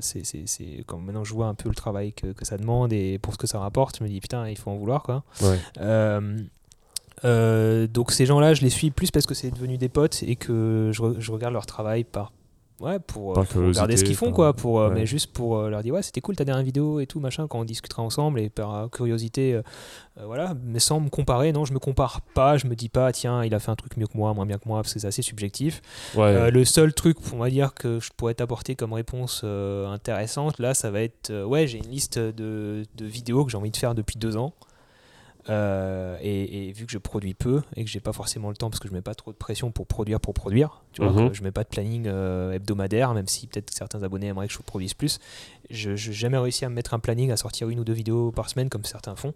c'est quand maintenant je vois un peu le travail que, que, ça demande et pour ce que ça rapporte, je me dis putain, il faut en vouloir. Quoi. Euh, donc ces gens-là, je les suis plus parce que c'est devenu des potes et que je, je regarde leur travail par Ouais, pour, euh, regarder ce qu'ils font, quoi. Pour, euh, Mais juste pour euh, leur dire, ouais, c'était cool ta dernière vidéo et tout, machin, quand on discutera ensemble. Et par curiosité, voilà. Mais sans me comparer, non, je me compare pas. Je me dis pas, tiens, il a fait un truc mieux que moi, moins bien que moi, parce que c'est assez subjectif. le seul truc, on va dire, que je pourrais t'apporter comme réponse intéressante, là, ça va être, ouais, j'ai une liste de, de vidéos que j'ai envie de faire depuis deux ans. Euh, et, vu que je produis peu et que j'ai pas forcément le temps parce que je mets pas trop de pression pour produire pour produire, tu vois, mhm. je mets pas de planning euh, hebdomadaire, même si peut-être certains abonnés aimeraient que je produise plus. Je n'ai jamais réussi à me mettre un planning, à sortir une ou deux vidéos par semaine comme certains font,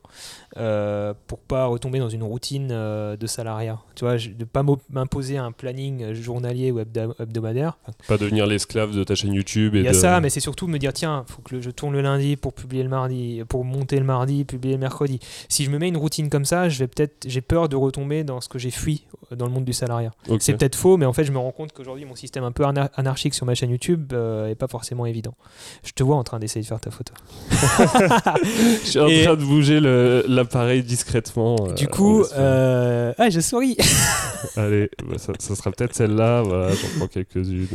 euh, pour pas retomber dans une routine euh, de salariat. Tu vois, de pas m'imposer un planning journalier ou hebdomadaire. Pas devenir l'esclave de ta chaîne YouTube. Il y a ça, mais c'est surtout me dire tiens, faut que je tourne le lundi pour publier le mardi, pour monter le mardi, publier le mercredi. Si je me mets une routine comme ça, je vais peut-être, j'ai peur de retomber dans ce que j'ai fui dans le monde du salariat. C'est peut-être faux, mais en fait, je me rends compte qu'aujourd'hui, mon système un peu anarchique sur ma chaîne YouTube euh, est pas forcément évident. Je te vois en train d'essayer de faire ta photo. je suis en train de bouger l'appareil discrètement. Euh, du coup, euh, ah, je souris. Allez, bah, ça, sera peut-être celle-là. Voilà, J'en prends quelques-unes.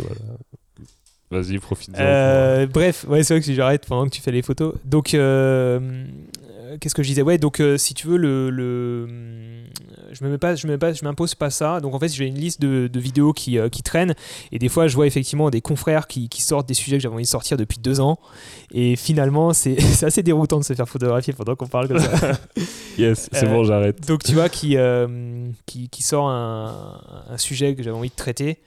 Vas-y, profite. bref, ouais, c'est vrai que si j'arrête pendant que tu fais les photos. Donc, qu'est-ce que je disais? Ouais, donc si tu veux, le, le je me mets pas, je me pas, je m'impose pas ça. Donc en fait, j'ai une liste de, vidéos qui, euh, qui, traînent et des fois, je vois effectivement des confrères qui, qui sortent des sujets que j'avais envie de sortir depuis deux ans. Et finalement, c'est assez déroutant de se faire photographier pendant qu'on parle comme ça. yes, c'est bon, j'arrête. Donc tu vois, qui, euh, qui, qui, sort un, un sujet que j'avais envie de traiter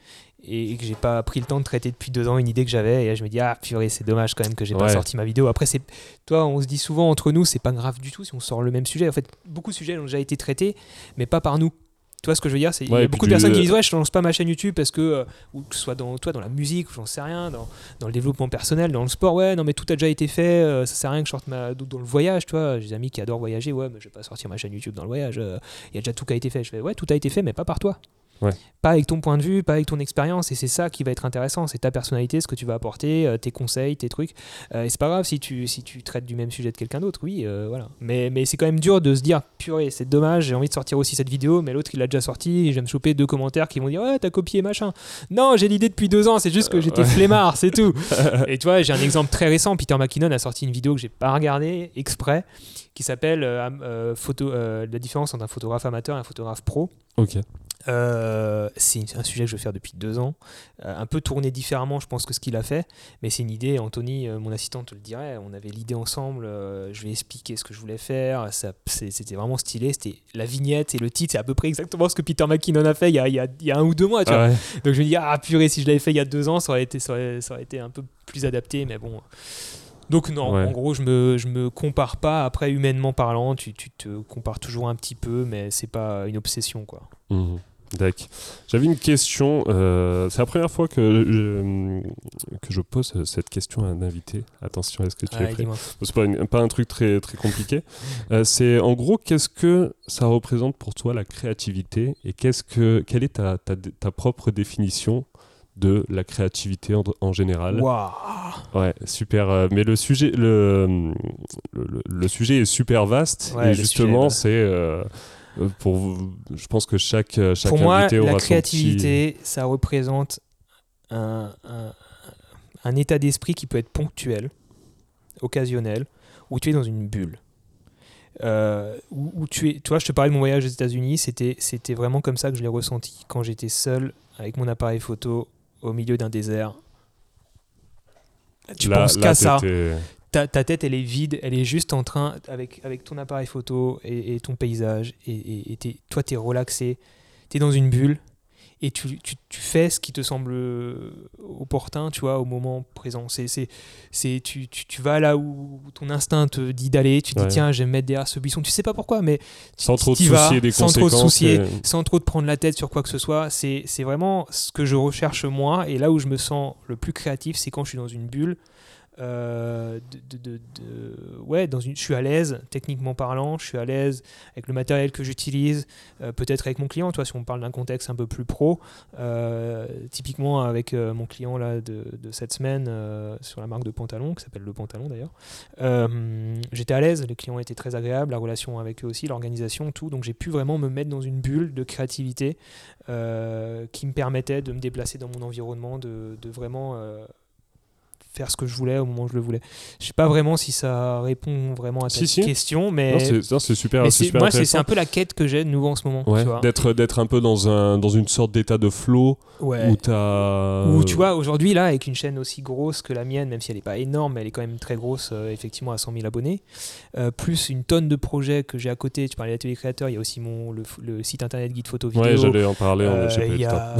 et que j'ai pas pris le temps de traiter depuis deux ans une idée que j'avais et là, je me dis ah purée c'est dommage quand même que j'ai pas sorti ma vidéo. Après c'est toi on se dit souvent entre nous c'est pas grave du tout si on sort le même sujet. En fait beaucoup de sujets ont déjà été traités mais pas par nous. Tu vois ce que je veux dire? Il y a beaucoup de personnes qui disent Ouais, je lance pas ma chaîne YouTube parce que, euh, ou que ce soit dans, toi, dans la musique, j'en sais rien, dans, dans, le développement personnel, dans le sport, ouais, non, mais tout a déjà été fait, ça ça sert à rien que je sorte ma, dans le voyage, tu vois. J'ai des amis qui adorent voyager, ouais, mais je vais pas sortir ma chaîne YouTube dans le voyage, euh, il y a déjà tout qui a été fait. Je fais Ouais, tout a été fait, mais pas par toi. Pas avec ton point de vue, pas avec ton expérience, et c'est ça qui va être intéressant, c'est ta personnalité, ce que tu vas apporter, euh, tes conseils, tes trucs. Euh, et c'est pas grave si tu, si tu traites du même sujet de quelqu'un d'autre, oui, euh, voilà. Mais, mais c'est quand même dur de se dire, purée, c'est dommage, j'ai envie de sortir aussi cette vidéo, mais l'autre il l'a déjà sorti, et je vais me choper deux commentaires qui vont dire, ouais, t'as copié machin. Non, j'ai l'idée depuis deux ans, c'est juste que j'étais flemmard, c'est tout. et tu vois, j'ai un exemple très récent, Peter McKinnon a sorti une vidéo que j'ai pas regardée exprès, qui s'appelle photo, la différence entre un photographe amateur et un photographe pro. Ok. Euh, c'est un sujet que je veux faire depuis deux ans. Euh, un peu tourné différemment, je pense, que ce qu'il a fait. Mais c'est une idée. Anthony, euh, mon assistant, te le dirait. On avait l'idée ensemble. je lui ai expliqué ce que je voulais faire. C'était vraiment stylé. C'était la vignette et le titre. C'est à peu près exactement ce que Peter McKinnon a fait il y a, il y a, un ou deux mois. Donc je me dis, ah purée, si je l'avais fait il y a deux ans, ça aurait été, ça aurait, été un peu plus adapté. Mais bon. Donc non, Ouais. en gros, je me, je me compare pas. Après, humainement parlant, tu, tu te compares toujours un petit peu, mais c'est pas une obsession, quoi. Mhm. D'accord. J'avais une question. euh, c'est la première fois que je, que je pose cette question à un invité. Attention, est-ce que tu es Ouais, prêt dis-moi. C'est pas, une- pas un truc très, très compliqué. Euh, c'est en gros, qu'est-ce que ça représente pour toi la créativité et qu'est-ce que, quelle est ta, ta, ta propre définition de la créativité en, en général? Waouh Ouais, super. euh, mais le sujet, le, le, le- le sujet est super vaste Ouais, et justement, c'est euh, euh, pour vous- je pense que chaque euh, chaque Pour moi, aura la créativité, ça représente un, un- un état d'esprit qui peut être ponctuel, occasionnel, où tu es dans une bulle. Euh, où, où tu es, toi, je te parlais de mon voyage aux États-Unis, c'était, c'était vraiment comme ça que je l'ai ressenti quand j'étais seul avec mon appareil photo au milieu d'un désert. Tu Là- penses qu'à ça. Ta, ta tête, elle est vide, elle est juste en train, avec, avec ton appareil photo et, et ton paysage, et, et- toi, tu es relaxé, tu es dans une bulle, et tu, tu- tu fais ce qui te semble opportun, tu vois, au moment présent. C'est, c'est, c'est, tu, tu, tu vas là où ton instinct te dit d'aller, tu te Ouais. dis, tiens, je vais me mettre derrière ce buisson, tu sais pas pourquoi, mais tu- sans trop te vas, soucier des sans trop te soucier, et- sans trop te prendre la tête sur quoi que ce soit. C'est, c'est vraiment ce que je recherche moi. Et là où je me sens le plus créatif, c'est quand je suis dans une bulle. Euh, ouais, dans une, je suis à l'aise, techniquement parlant, je suis à l'aise avec le matériel que j'utilise, euh, peut-être avec mon client, toi, si on parle d'un contexte un peu plus pro, euh, typiquement avec mon client là, de, cette semaine sur la marque de pantalon, qui s'appelle Le Pantalon d'ailleurs, j'étais à l'aise, les clients étaient très agréables, la relation avec eux aussi, l'organisation, tout. Donc j'ai pu vraiment me mettre dans une bulle de créativité qui me permettait de me déplacer dans mon environnement, de, vraiment faire ce que je voulais au moment où je le voulais. Je sais pas vraiment si ça répond vraiment à ta Si, si. question, mais, Non, c'est super, mais super moi c'est un peu la quête que j'ai de nouveau en ce moment. Ouais, d'être d'être un peu dans un dans une sorte d'état de flow Ouais. où t'as Ou tu vois, aujourd'hui, là, avec une chaîne aussi grosse que la mienne, même si elle n'est pas énorme, mais elle est quand même très grosse, euh, effectivement, à 100 000 abonnés, euh, plus une tonne de projets que j'ai à côté. Tu parlais d'atelier créateur, il y a aussi mon, le, le site internet guide photo vidéo. Ouais, j'allais en parler, Euh, j'ai il y a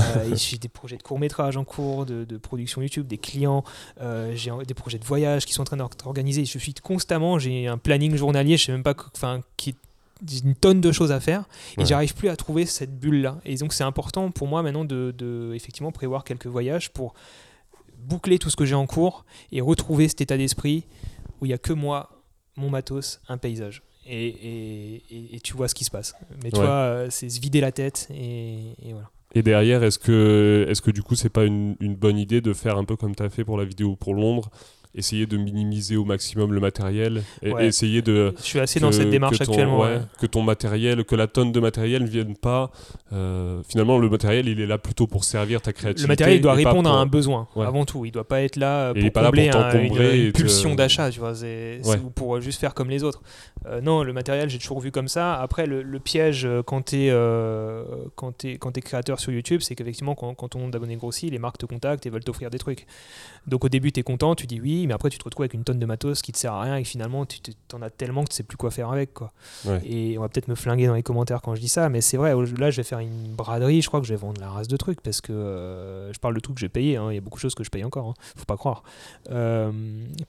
des projets de court métrage en cours, de, de production YouTube, des clients, euh, j'ai des projets de voyage qui sont en train d'être organisés. Je suis constamment, j'ai un planning journalier, je sais même pas, enfin, qui une tonne de choses à faire et Ouais. j'arrive plus à trouver cette bulle là. Et donc c'est important pour moi maintenant de, de effectivement prévoir quelques voyages pour boucler tout ce que j'ai en cours et retrouver cet état d'esprit où il y a que moi, mon matos, un paysage. Et, et- et- et tu vois ce qui se passe. Mais tu Ouais. vois, euh, c'est se vider la tête et voilà. Et derrière, est-ce que, est que du coup, c'est pas une, une bonne idée de faire un peu comme tu as fait pour la vidéo pour Londres Essayer de minimiser au maximum le matériel et Ouais. essayer de. Je suis assez que- dans cette démarche ton- actuellement. ouais, ouais. Que ton matériel, que la tonne de matériel ne vienne pas. euh, finalement, le matériel, il est là plutôt pour servir ta créativité. Le matériel il doit répondre pour- à un besoin avant tout. Il doit pas être là euh, pour pas là pour combler un- une, te- pulsion d'achat, tu vois, ou pour juste faire comme les autres. Euh, non, le matériel, j'ai toujours vu comme ça. Après, le, le piège euh, quand tu es, quand t'es- quand t'es créateur sur YouTube, c'est qu'effectivement, quand, quand ton nombre d'abonnés grossit, les marques te contactent et veulent t'offrir des trucs. Donc au début, tu es content, tu dis oui, mais après, tu te retrouves avec une tonne de matos qui te sert à rien et finalement, tu en as tellement que tu sais plus quoi faire avec. Quoi. Ouais. Et on va peut-être me flinguer dans les commentaires quand je dis ça, mais c'est vrai, là je vais faire une braderie, je crois que je vais vendre la race de trucs parce que euh, je parle de trucs que j'ai payé, hein, il y a beaucoup de choses que je paye encore, hein, faut pas croire. Euh,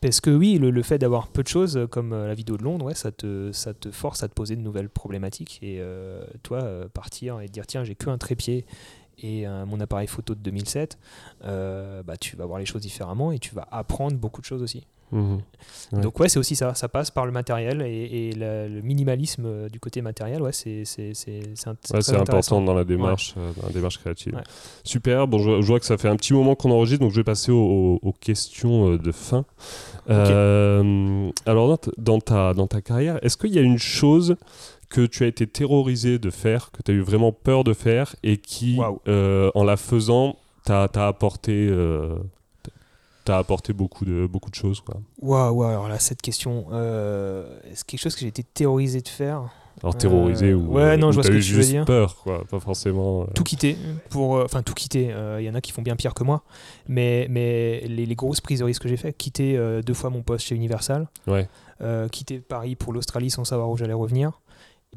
parce que oui, le, le fait d'avoir peu de choses comme euh, la vidéo de Londres, ouais, ça, te, ça te force à te poser de nouvelles problématiques et euh, toi partir et te dire tiens, j'ai que un trépied et euh, mon appareil photo de 2007, euh, bah, tu vas voir les choses différemment et tu vas apprendre beaucoup de choses aussi. Ouais. Donc ouais, c'est aussi ça, ça passe par le matériel et, et la- le minimalisme euh, du côté matériel, ouais, c'est c'est Ouais, important dans la démarche, dans la démarche créative. Ouais. Super. Bon, je, je vois que ça fait un petit moment qu'on enregistre, donc je vais passer aux, aux questions de fin. Euh, alors, dans ta, dans ta carrière, est-ce qu'il y a une chose que tu as été terrorisé de faire, que tu as eu vraiment peur de faire, et qui, euh, en la faisant, t'a apporté, euh, apporté beaucoup de, beaucoup de choses quoi. Waouh, waouh, alors là, cette question, euh, c'est quelque chose que j'ai été terrorisé de faire? Alors, terrorisé Euh, ou, ouais, non, ou je vois ce que tu veux juste dire. peur, quoi, pas forcément. euh, Tout quitter, pour, euh, enfin tout quitter, il y en a qui font bien pire que moi, mais, mais les, les grosses prises de risque que j'ai fait, quitter euh, deux fois mon poste chez Universal, Ouais. euh, quitter Paris pour l'Australie sans savoir où j'allais revenir,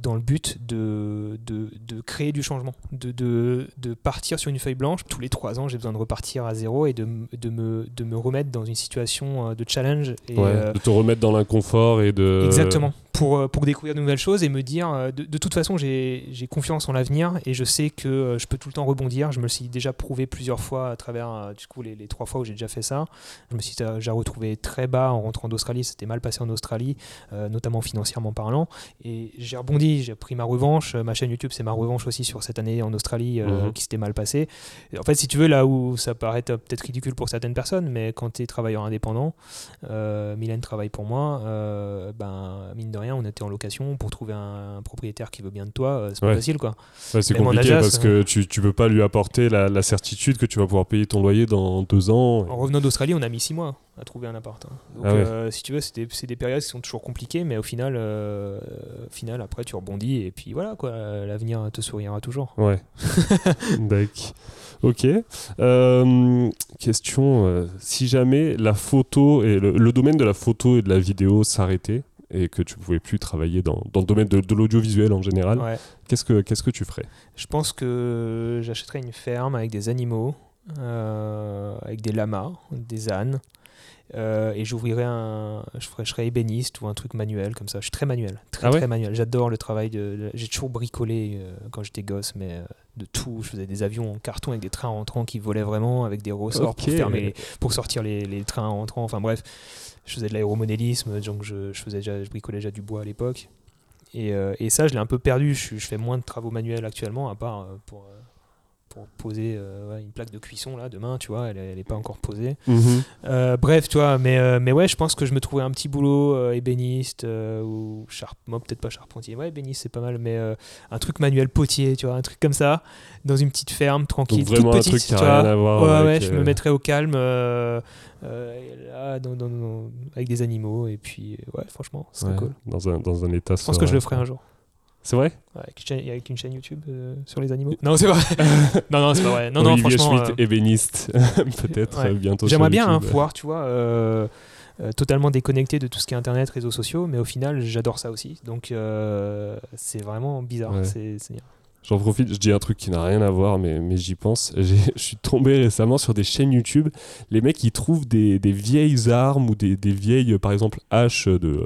dans le but de, de, de créer du changement, de, de, de, partir sur une feuille blanche. Tous les trois ans, j'ai besoin de repartir à zéro et de, de, me, de me remettre dans une situation euh, de challenge. Et, de te remettre dans l'inconfort et de... Exactement pour, euh, pour découvrir de nouvelles choses et me dire euh, de, toute façon j'ai confiance en l'avenir et je sais que euh, je peux tout le temps rebondir. Je me le suis déjà prouvé plusieurs fois à travers du coup, les, les trois fois où j'ai déjà fait ça. Je me suis déjà retrouvé très bas en rentrant d'Australie. C'était mal passé en Australie, notamment financièrement parlant. Et j'ai rebondi, j'ai pris ma revanche. Ma chaîne YouTube, c'est ma revanche aussi sur cette année en Australie mhm. qui s'était mal passée. En fait, si tu veux, là où ça paraît peut-être ridicule pour certaines personnes, mais quand tu es travailleur indépendant, Mylène travaille pour moi, ben, mine de rien, on était en location pour trouver un, propriétaire qui veut bien de toi, euh, c'est pas facile quoi. c'est compliqué parce que tu, tu peux pas lui apporter la, certitude que tu vas pouvoir payer ton loyer dans deux ans. En revenant d'Australie, on a mis six mois à trouver un appart. Hein. Donc, ah euh, si tu veux, c'est des, des, périodes qui sont toujours compliquées, mais au final, euh, final après, tu rebondis et puis voilà quoi, l'avenir te sourira toujours. Ouais. D'accord. Ok. question si jamais la photo et le, domaine de la photo et de la vidéo s'arrêtait, et que tu pouvais plus travailler dans, dans le domaine de, de l'audiovisuel en général, qu'est-ce que qu'est-ce que tu ferais? Je pense que j'achèterais une ferme avec des animaux, euh, avec des lamas, des ânes. Euh, et j'ouvrirais un. Je, ferais, je serais ébéniste ou un truc manuel comme ça. Je suis très manuel. Très, ah très manuel. J'adore le travail. De, J'ai toujours bricolé euh, quand j'étais gosse, mais de tout. Je faisais des avions en carton avec des trains rentrants qui volaient vraiment, avec des ressorts pour, fermer, pour sortir les, les trains rentrants. Enfin bref je faisais de l'aéromodélisme, donc je, je, faisais déjà, je bricolais déjà du bois à l'époque. Et, euh, et, ça, je l'ai un peu perdu. Je, je, fais moins de travaux manuels actuellement, à part euh, pour, euh, pour poser euh, une plaque de cuisson là demain tu vois elle, n'est pas encore posée. Mhm. euh, bref tu vois mais, euh, mais ouais je pense que je me trouvais un petit boulot ébéniste ou charp moi peut-être pas charpentier. Ouais ébéniste c'est pas mal mais un truc manuel potier tu vois un truc comme ça dans une petite ferme tranquille Donc toute petite, à voir ouais, ouais je me mettrais au calme là, avec des animaux et puis ouais franchement c'est cool. dans un, dans un état je pense que je le ferai un jour c'est vrai? Avec, une chaîne YouTube euh, sur les animaux Non, c'est vrai. non, non, c'est pas vrai. Non, non, franchement. Schmitt, euh, ébéniste, peut-être euh, bientôt. J'aimerais bien hein, pouvoir, tu vois, totalement déconnecté de tout ce qui est Internet, réseaux sociaux, mais au final, j'adore ça aussi. Donc, c'est vraiment bizarre. C'est J'en profite, je dis un truc qui n'a rien à voir, mais, mais j'y pense. Je suis tombé récemment sur des chaînes YouTube. Les mecs, ils trouvent des, des vieilles armes ou des, des vieilles, par exemple, haches de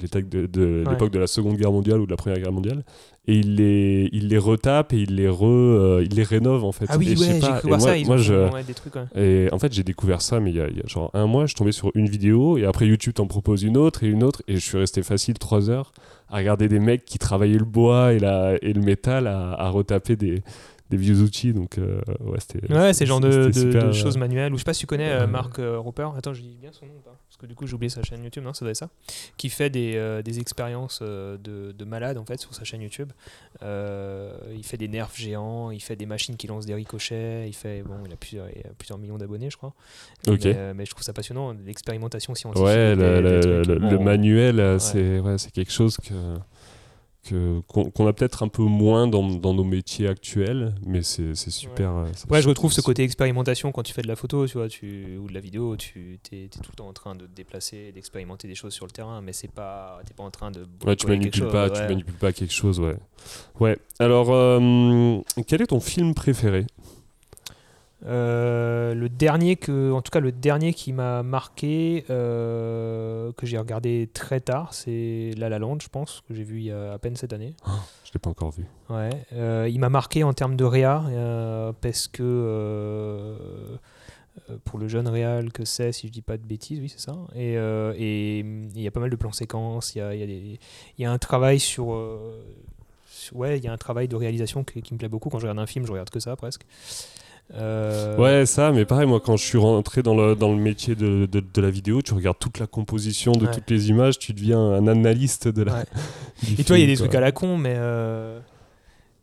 de, de l'époque de la Seconde Guerre mondiale ou de la Première Guerre mondiale et il les il les retape et il les re euh, il les rénove en fait. Ah oui ouais, j'ai moi, ça moi je des trucs, et en fait j'ai découvert ça mais il y, a, il y, a, genre un mois je tombais sur une vidéo et après YouTube t'en propose une autre et une autre et je suis resté facile trois heures à regarder des mecs qui travaillaient le bois et la et le métal à, à retaper des des vieux outils. Donc, euh, ouais, c'était. Ouais, c'est genre de, de, choses manuelles. Ou je sais pas si tu connais euh, Marc euh, Roper. Attends, je dis bien son nom pas Parce que du coup, j'ai oublié sa chaîne YouTube. Non, ça doit être ça. Qui fait des, des expériences de, de malade en fait sur sa chaîne YouTube. il fait des nerfs géants. Il fait des machines qui lancent des ricochets. Il fait. Bon, il a plusieurs, plusieurs millions d'abonnés, je crois. Ok. Mais, je trouve ça passionnant. L'expérimentation scientifique. Ouais, le, manuel, c'est ouais, quelque chose que qu'on a peut-être un peu moins dans, dans, nos métiers actuels, mais c'est super. Ouais. ouais, je retrouve ce côté expérimentation quand tu fais de la photo, tu vois, tu, ou de la vidéo, tu es, tout le temps en train de te déplacer, d'expérimenter des choses sur le terrain, mais c'est pas, t'es pas en train de. Ouais, tu manipules pas, tu manipules pas quelque chose, ouais. Ouais. Alors, euh, quel est ton film préféré? Euh, le dernier que, en tout cas le dernier qui m'a marqué, euh, que j'ai regardé très tard, c'est La La Land, je pense, que j'ai vu il y a à peine cette année. Oh, je l'ai pas encore vu. Ouais, euh, il m'a marqué en termes de réa parce que pour le jeune réal que c'est, si je dis pas de bêtises, oui c'est ça. Et il y a pas mal de plans séquences, il y a, y, y a, un travail sur ouais, il y a un travail de réalisation qui, qui, me plaît beaucoup. Quand je regarde un film, je regarde que ça presque. Euh, ouais, ça, mais pareil, moi, quand je suis rentré dans le, dans le métier de, de, la vidéo, tu regardes toute la composition de toutes les images, tu deviens un analyste de la. Et toi, il y a des trucs à la con, mais. Euh,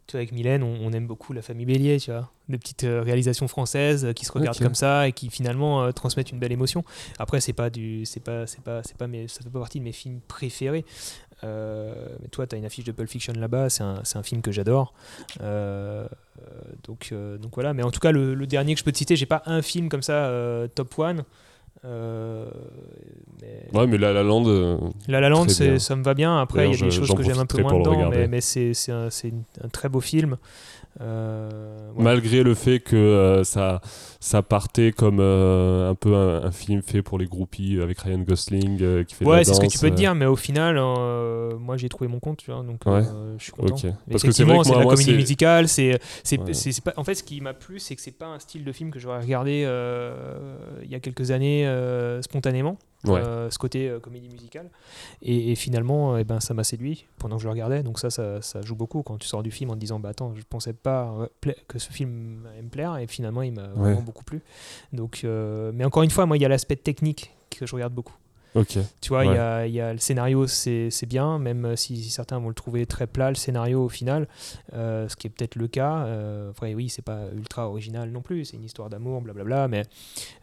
tu vois, avec Mylène, on, aime beaucoup la famille Bélier, tu vois. Des petites euh, réalisations françaises qui se regardent comme ça et qui finalement transmettent une belle émotion. Après, c'est pas du. C'est pas, c'est pas, c'est pas, mais ça fait pas partie de mes films préférés. Euh, mais toi, tu as une affiche de Pulp Fiction là-bas, c'est un, un, film que j'adore. Euh, donc, euh, donc voilà, mais en tout cas, le, dernier que je peux te citer, j'ai pas un film comme ça, top one. Euh, mais... Ouais, mais La La Land. euh, La La Land, ça me va bien. Après, il y a des choses que j'aime un peu moins dedans, mais, mais c'est un très beau film. Euh, ouais. Malgré le fait que euh, ça, ça partait comme euh, un peu un, un film fait pour les groupies avec Ryan Gosling qui fait Ouais, c'est ce que tu peux te dire, mais au final, euh, moi j'ai trouvé mon compte, tu vois, donc Ouais. je suis content. Ok. Parce que c'est la moi, comédie musicale. C'est, c'est, Ouais. pas, en fait, ce qui m'a plu, c'est que c'est pas un style de film que j'aurais regardé il y a quelques années spontanément. Ouais. euh, ce côté euh, comédie musicale. Et, et finalement, eh ben, ça m'a séduit pendant que je le regardais. Donc ça, ça, ça joue beaucoup quand tu sors du film en te disant, bah attends, je pensais pas euh, que ce film allait me plaire. Et finalement, il m'a vraiment beaucoup plu. Donc, euh, mais encore une fois, moi, il y a l'aspect technique que je regarde beaucoup. Ok. Tu vois, il Ouais. y, a, il y a le scénario, c'est bien, même si certains vont le trouver très plat, le scénario au final, euh, ce qui est peut-être le cas. Euh, après, oui, c'est pas ultra original non plus, c'est une histoire d'amour, blablabla, mais,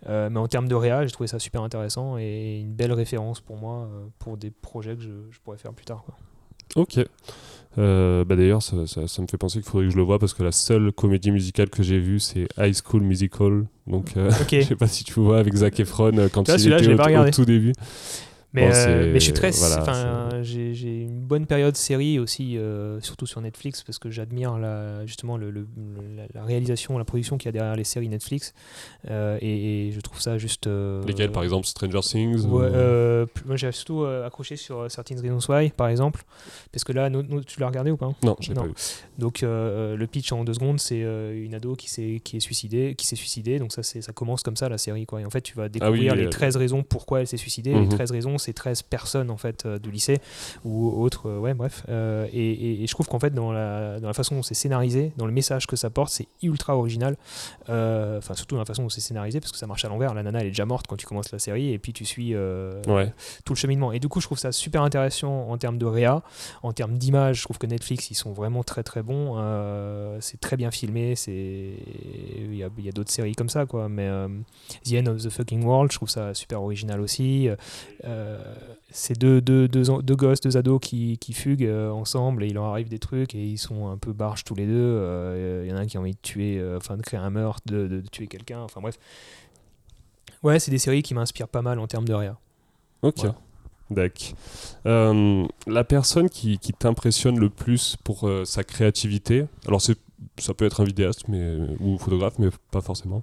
euh, mais en termes de réa, j'ai trouvé ça super intéressant et une belle référence pour moi euh, pour des projets que je, je pourrais faire plus tard. quoi. Ok. Euh, bah D'ailleurs, ça, ça- ça me fait penser qu'il faudrait que je le voie parce que la seule comédie musicale que j'ai vue, c'est High School Musical. Donc, euh, je sais pas si tu vois avec Zac Efron euh, quand vois, il était au, au tout début. Mais, Bon, euh, mais je suis très. voilà, enfin, j'ai j'ai une bonne période série aussi, euh, surtout sur Netflix, parce que j'admire la, justement le, le- la, la réalisation, la production qu'il y a derrière les séries Netflix. Euh, et, et je trouve ça juste. euh, Lesquels, par exemple, Stranger Things Ouais, euh, moi j'ai surtout euh, accroché sur Certain Reasons Why, par exemple. Parce que là, tu l'as regardé ou pas Non, j'ai pas vu. donc euh, le pitch en deux secondes, c'est euh, une ado qui s'est qui est suicidée, qui s'est suicidée. Donc ça c'est ça commence comme ça la série quoi. Et en fait tu vas découvrir oui, les euh, 13 raisons pourquoi elle s'est suicidée. Mhm. Les 13 raisons, c'est 13 personnes en fait euh, du lycée ou autres. euh, ouais bref. Euh, et, et- et je trouve qu'en fait dans la dans la façon dont c'est scénarisé, dans le message que ça porte, c'est ultra original. Enfin surtout dans la façon dont c'est scénarisé parce que ça marche à l'envers. La nana elle est déjà morte quand tu commences la série et puis tu suis Ouais. tout le cheminement. Et du coup, je trouve ça super intéressant en termes de réa, en termes d'image. Je trouve que Netflix, ils sont vraiment très très bons. C'est très bien filmé. C'est il y a, d'autres séries comme ça, quoi. Mais euh, The End of the Fucking World, je trouve ça super original aussi. Euh, c'est deux, deux, deux, en- deux gosses, deux ados qui, qui fuguent euh, ensemble et il leur arrive des trucs et ils sont un peu barges tous les deux. Euh, Il y en a un qui a envie de tuer, euh, enfin de créer un meurtre, de, de- de tuer quelqu'un. Enfin bref. Ouais, c'est des séries qui m'inspirent pas mal en termes de réa. Ok. Voilà. D'accord. Euh, la personne qui, qui t'impressionne le plus pour euh, sa créativité, alors c'est, ça peut être un vidéaste mais, ou photographe, mais pas forcément.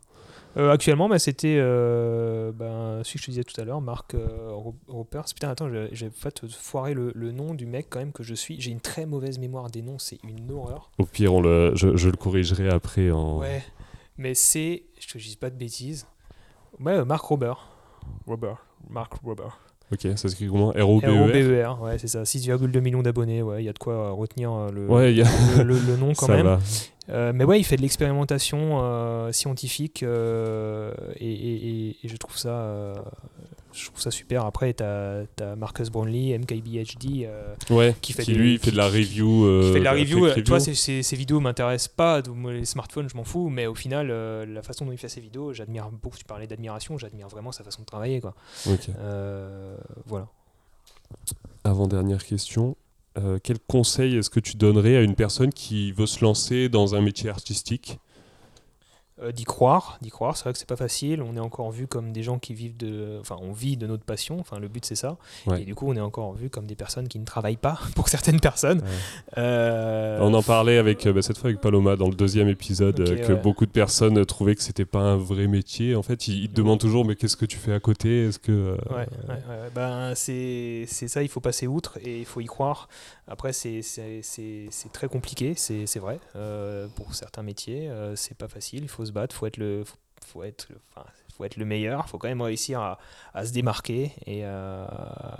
Euh, actuellement, bah, c'était euh, ben, celui que je te disais tout à l'heure, Marc euh, Ropers. Putain, attends, j'ai j'ai pas te foiré le, le nom du mec quand même que je suis. J'ai une très mauvaise mémoire des noms, c'est une horreur. Au pire, on le, je, je le corrigerai après en. Ouais, mais c'est, je te dis pas de bêtises. Ouais, euh, Marc Robert. Robert. Marc Robert. Ok, ça s'écrit comment? R-O-B-E-R R-O-B-E-R, ouais, c'est ça. 6,2 millions d'abonnés, ouais, il y a de quoi euh, retenir le, Ouais, il y a- le, le- le nom quand ça même. va. Euh, mais ouais, il fait de l'expérimentation euh, scientifique euh, et, et- et- et je trouve ça, je trouve ça super. Après, t'as as Marcus Brownlee, MKBHD, Ouais, qui fait qui des- lui qui- fait de la review. qui fait de la review. Toi, ces, ces, ces vidéos m'intéressent pas. les smartphones, je m'en fous. Mais au final, la façon dont il fait ses vidéos, j'admire beaucoup. Tu parlais d'admiration, j'admire vraiment sa façon de travailler. Quoi. Ok. Euh, voilà. Avant-dernière question. Euh, quel conseil est-ce que tu donnerais à une personne qui veut se lancer dans un métier artistique? Euh, d'y croire, d'y croire, c'est vrai que c'est pas facile. On est encore vu comme des gens qui vivent de, enfin, on vit de notre passion. Enfin, le but c'est ça. Ouais. Et du coup, on est encore vu comme des personnes qui ne travaillent pas pour certaines personnes. Euh, On en parlait avec euh, bah, cette fois avec Paloma dans le deuxième épisode que ouais. beaucoup de personnes trouvaient que c'était pas un vrai métier. En fait, ils, ils te demandent toujours mais qu'est-ce que tu fais à côté? Est-ce que. Ben, c'est c'est ça, il faut passer outre et il faut y croire. Après, c'est très compliqué, c'est c'est vrai. Euh, pour certains métiers, c'est pas facile, il faut se battre, faut être le, faut, faut être, le- enfin, faut être le meilleur, faut quand même réussir à, à se démarquer et à,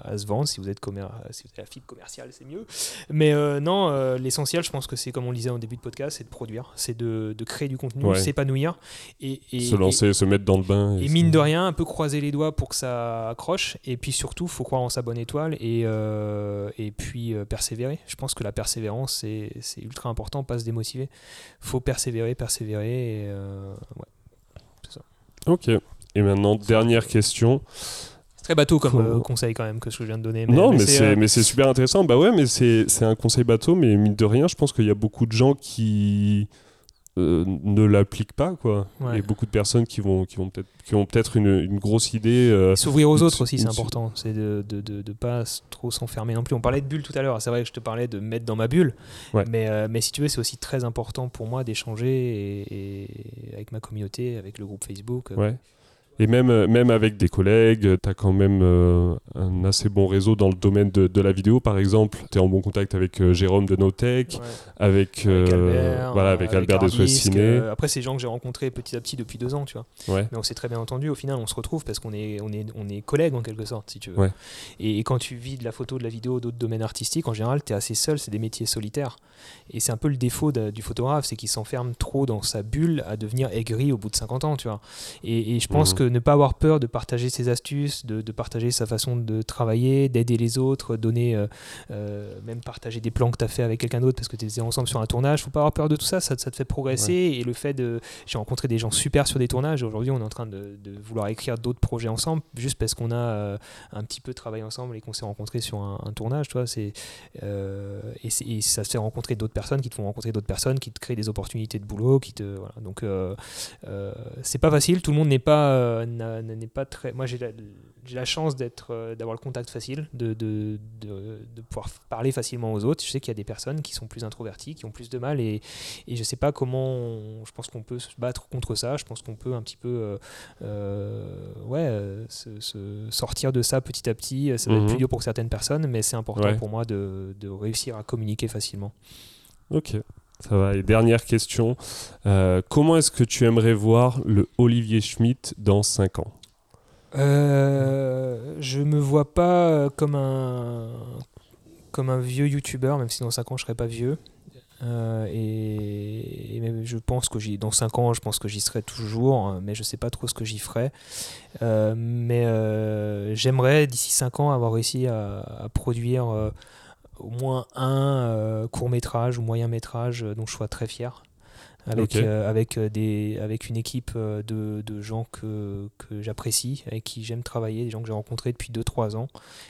à se vendre. Si vous êtes, commer- si vous êtes la fibre commerciale, c'est mieux. Mais euh, non, euh, l'essentiel, je pense que c'est comme on le disait au début de podcast, c'est de produire, c'est de, de créer du contenu, Ouais. s'épanouir et, et- se lancer, se mettre dans le bain et mine de rien, un peu croiser les doigts pour que ça accroche. Et puis surtout, faut croire en sa bonne étoile et, euh, et puis euh, persévérer. Je pense que la persévérance, c'est ultra important, pas se démotiver. faut persévérer, persévérer. Et, euh, ouais. Ok. Et maintenant, dernière question. C'est très bateau comme euh, conseil quand même que ce que je viens de donner. non, mais c'est euh, mais c'est super intéressant. Bah ouais, mais c'est un conseil bateau, mais mine de rien, je pense qu'il y a beaucoup de gens qui euh, ne l'appliquent pas quoi. Il y a beaucoup de personnes qui vont qui vont peut-être qui ont peut-être une, une, grosse idée. Euh, S'ouvrir aux autres aussi, c'est important. C'est de ne de, de, pas trop s'enfermer non plus. On parlait de bulle tout à l'heure. C'est vrai que je te parlais de mettre dans ma bulle. Mais, euh, mais si tu veux, c'est aussi très important pour moi d'échanger et, avec ma communauté, avec le groupe Facebook. Ouais. Et même, euh, même avec des collègues, tu as quand même euh, un assez bon réseau dans le domaine de, de la vidéo, par exemple. Tu es en bon contact avec euh, Jérôme de Notech, avec, Albert, voilà, avec, Albert de Ciné. après, c'est des gens que j'ai rencontrés petit à petit depuis deux ans, tu vois. Mais on s'est très bien entendu. Au final, on se retrouve parce qu'on est, on est, on est collègues en quelque sorte, si tu veux. Et, quand tu vis de la photo, de la vidéo, d'autres domaines artistiques, en général, tu es assez seul. C'est des métiers solitaires. Et c'est un peu le défaut du photographe, c'est qu'il s'enferme trop dans sa bulle à devenir aigri au bout de 50 ans, tu vois. Et, je pense mmh. que ne pas avoir peur de partager ses astuces, de, partager sa façon de travailler, d'aider les autres, donner, euh, euh, même partager des plans que tu as fait avec quelqu'un d'autre parce que tu étais ensemble sur un tournage. faut pas avoir peur de tout ça, ça, te fait progresser. Et le fait de. J'ai rencontré des gens super sur des tournages. Aujourd'hui, on est en train de, vouloir écrire d'autres projets ensemble, juste parce qu'on a euh, un petit peu travaillé ensemble et qu'on s'est rencontrés sur un, tournage. Toi, c'est, et, ça se fait rencontrer d'autres personnes qui te font rencontrer d'autres personnes, qui te créent des opportunités de boulot. Qui te, voilà. Donc, c'est pas facile. Tout le monde n'est pas n'est pas très. Moi, j'ai la, la, chance d'être, euh, d'avoir le contact facile, de, de, de, de, pouvoir parler facilement aux autres. Je sais qu'il y a des personnes qui sont plus introverties, qui ont plus de mal, et, et je sais pas comment. je pense qu'on peut se battre contre ça. Je pense qu'on peut un petit peu, euh, euh, ouais, se, sortir de ça petit à petit. Ça va être mhm. plus dur pour certaines personnes, mais c'est important pour moi de, de réussir à communiquer facilement. Ok. Ça va. Et dernière question. Euh, comment est-ce que tu aimerais voir le Olivier Schmitt dans 5 ans? Euh, Je me vois pas comme un, comme un vieux youtubeur, même si dans 5 ans je serai pas vieux. Euh, et, je pense que j'y, dans 5 ans, je pense que j'y serai toujours, mais je sais pas trop ce que j'y ferai. Euh, mais j'aimerais d'ici 5 ans avoir réussi à produire au moins un euh, court métrage ou moyen métrage euh, dont je sois très fier avec, euh, avec, des, avec une équipe de, de gens que, que j'apprécie, avec qui j'aime travailler, des gens que j'ai rencontrés depuis 2-3 ans,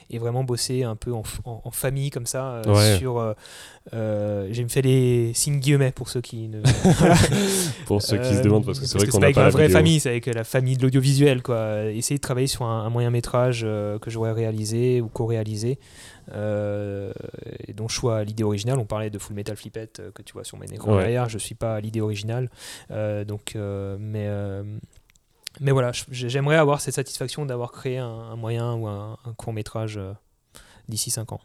et vraiment bosser un peu en, en, famille comme ça sur... j'ai fait les signes guillemets pour ceux qui ne... pour ceux qui se demandent, parce que c'est vrai qu'on n'a pas, avec la vraie famille, c'est avec la famille de l'audiovisuel. quoi. Essayer de travailler sur un, un moyen métrage que j'aurais réalisé ou co-réalisé. Euh, et dont je suis à l'idée originale. On parlait de Full Metal Flippette euh, que tu vois sur mes écrans derrière. Je suis pas à l'idée originale. Euh, donc, mais mais voilà, j'aimerais avoir cette satisfaction d'avoir créé un, moyen ou un, un court métrage d'ici 5 ans.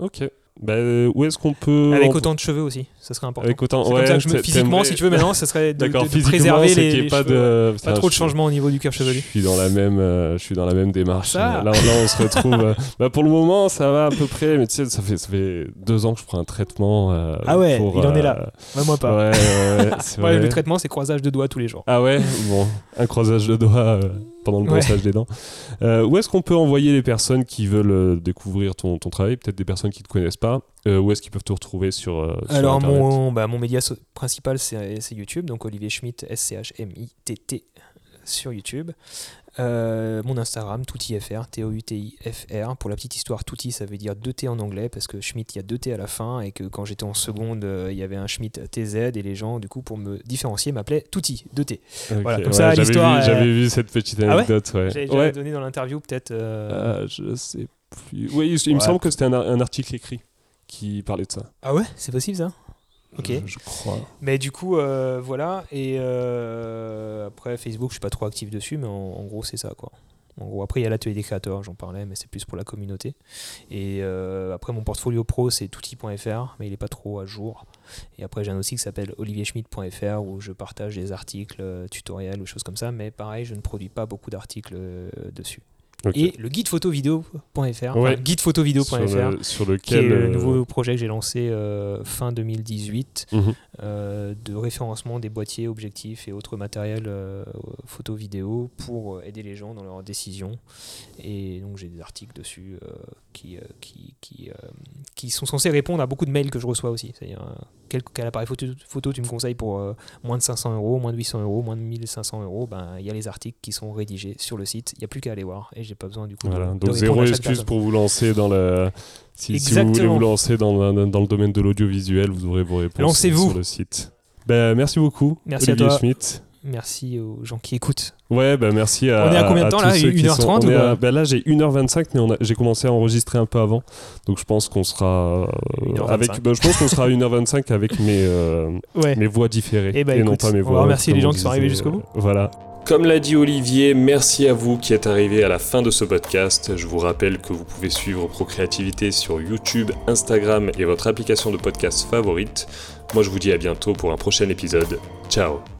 Ok. Bah, où est-ce qu'on peut. Avec autant de cheveux aussi, ça serait important. Avec autant, ouais, comme ça je physiquement, si tu veux, maintenant, ça serait de, de, préserver les, pas, de... pas trop de changements au niveau du cuir chevelu. Je suis dans la même, euh, je suis dans la même démarche. Là, là, on se retrouve. Euh, bah, pour le moment, ça va à peu près, mais tu sais, ça fait, ça fait deux ans que je prends un traitement. Euh, ah ouais, il en est là. moi pas. Ouais, ouais, le traitement, c'est croisage de doigts tous les jours. Ah ouais, bon, un croisage de doigts pendant le brossage des dents. Euh, où est-ce qu'on peut envoyer les personnes qui veulent euh, découvrir ton, ton travail? Peut-être des personnes qui ne te connaissent pas. Euh, où est-ce qu'ils peuvent te retrouver sur, Alors, mon, bah, mon média principal, c'est YouTube. Donc, Olivier Schmitt, S-C-H-M-I-T-T sur YouTube. Euh, mon Instagram, toutifr, T-O-U-T-I-F-R. Pour la petite histoire, touti ça veut dire 2T en anglais parce que Schmidt, il y a 2T à la fin et que quand j'étais en seconde, euh, il y avait un Schmidt TZ et les gens, du coup, pour me différencier, m'appelaient touti, 2T. Voilà, comme ça, l'histoire. J'avais vu cette petite ah anecdote, ouais. J'avais déjà donné dans l'interview, peut-être. Euh, ah, je sais plus. Oui, il, me semble que c'était un article écrit qui parlait de ça. Ah ouais, c'est possible ça? Ok. Euh, je crois. Mais du coup, euh, voilà. Et euh, après, Facebook, je suis pas trop actif dessus, mais en, gros, c'est ça, quoi. En gros, après, il y a l'atelier des créateurs, j'en parlais, mais c'est plus pour la communauté. Et après, mon portfolio pro, c'est touti.fr, mais il n'est pas trop à jour. Et après, j'ai un aussi qui s'appelle olivierschmidt.fr où je partage des articles, tutoriels ou choses comme ça. Mais pareil, je ne produis pas beaucoup d'articles dessus. Et le guide photovideo.fr, ouais. guidephotovideo.fr, sur, lequel, qui est le euh, nouveau projet que j'ai lancé euh, fin 2018 mhm. euh, de référencement des boîtiers, objectifs et autres matériels photo-vidéo pour aider les gens dans leurs décisions. Et donc j'ai des articles dessus qui, qui, qui, qui, sont censés répondre à beaucoup de mails que je reçois aussi. C'est-à-dire quel, quel, appareil photo, photo, tu me conseilles pour moins de 500 euros, moins de 800 euros, moins de 1500 euros Ben il y a les articles qui sont rédigés sur le site. Il n'y a plus qu'à aller voir. Et j'ai pas besoin du coup. Donc zéro excuse pour vous lancer dans le. Si, vous voulez vous lancer dans, dans, le domaine de l'audiovisuel, vous aurez vos réponses sur le site. Ben, merci beaucoup. Merci Olivier à toi. Schmitt. Merci aux gens qui écoutent. Ouais, bah merci à. On est à combien de temps, là ceux qui 1h30 sont- on ou à- bah Là, j'ai 1h25, mais on a- j'ai commencé à enregistrer un peu avant. Donc je pense qu'on sera. euh, 1h25. avec, bah, je pense qu'on sera à 1h25 avec mes, euh, Ouais. mes voix différées. Eh bah, et non pas mes on voix. remercier comme les gens on qui sont arrivés jusqu'au bout. Voilà. Comme l'a dit Olivier, merci à vous qui êtes arrivés à la fin de ce podcast. Je vous rappelle que vous pouvez suivre Procréativité sur YouTube, Instagram et votre application de podcast favorite. Moi, je vous dis à bientôt pour un prochain épisode. Ciao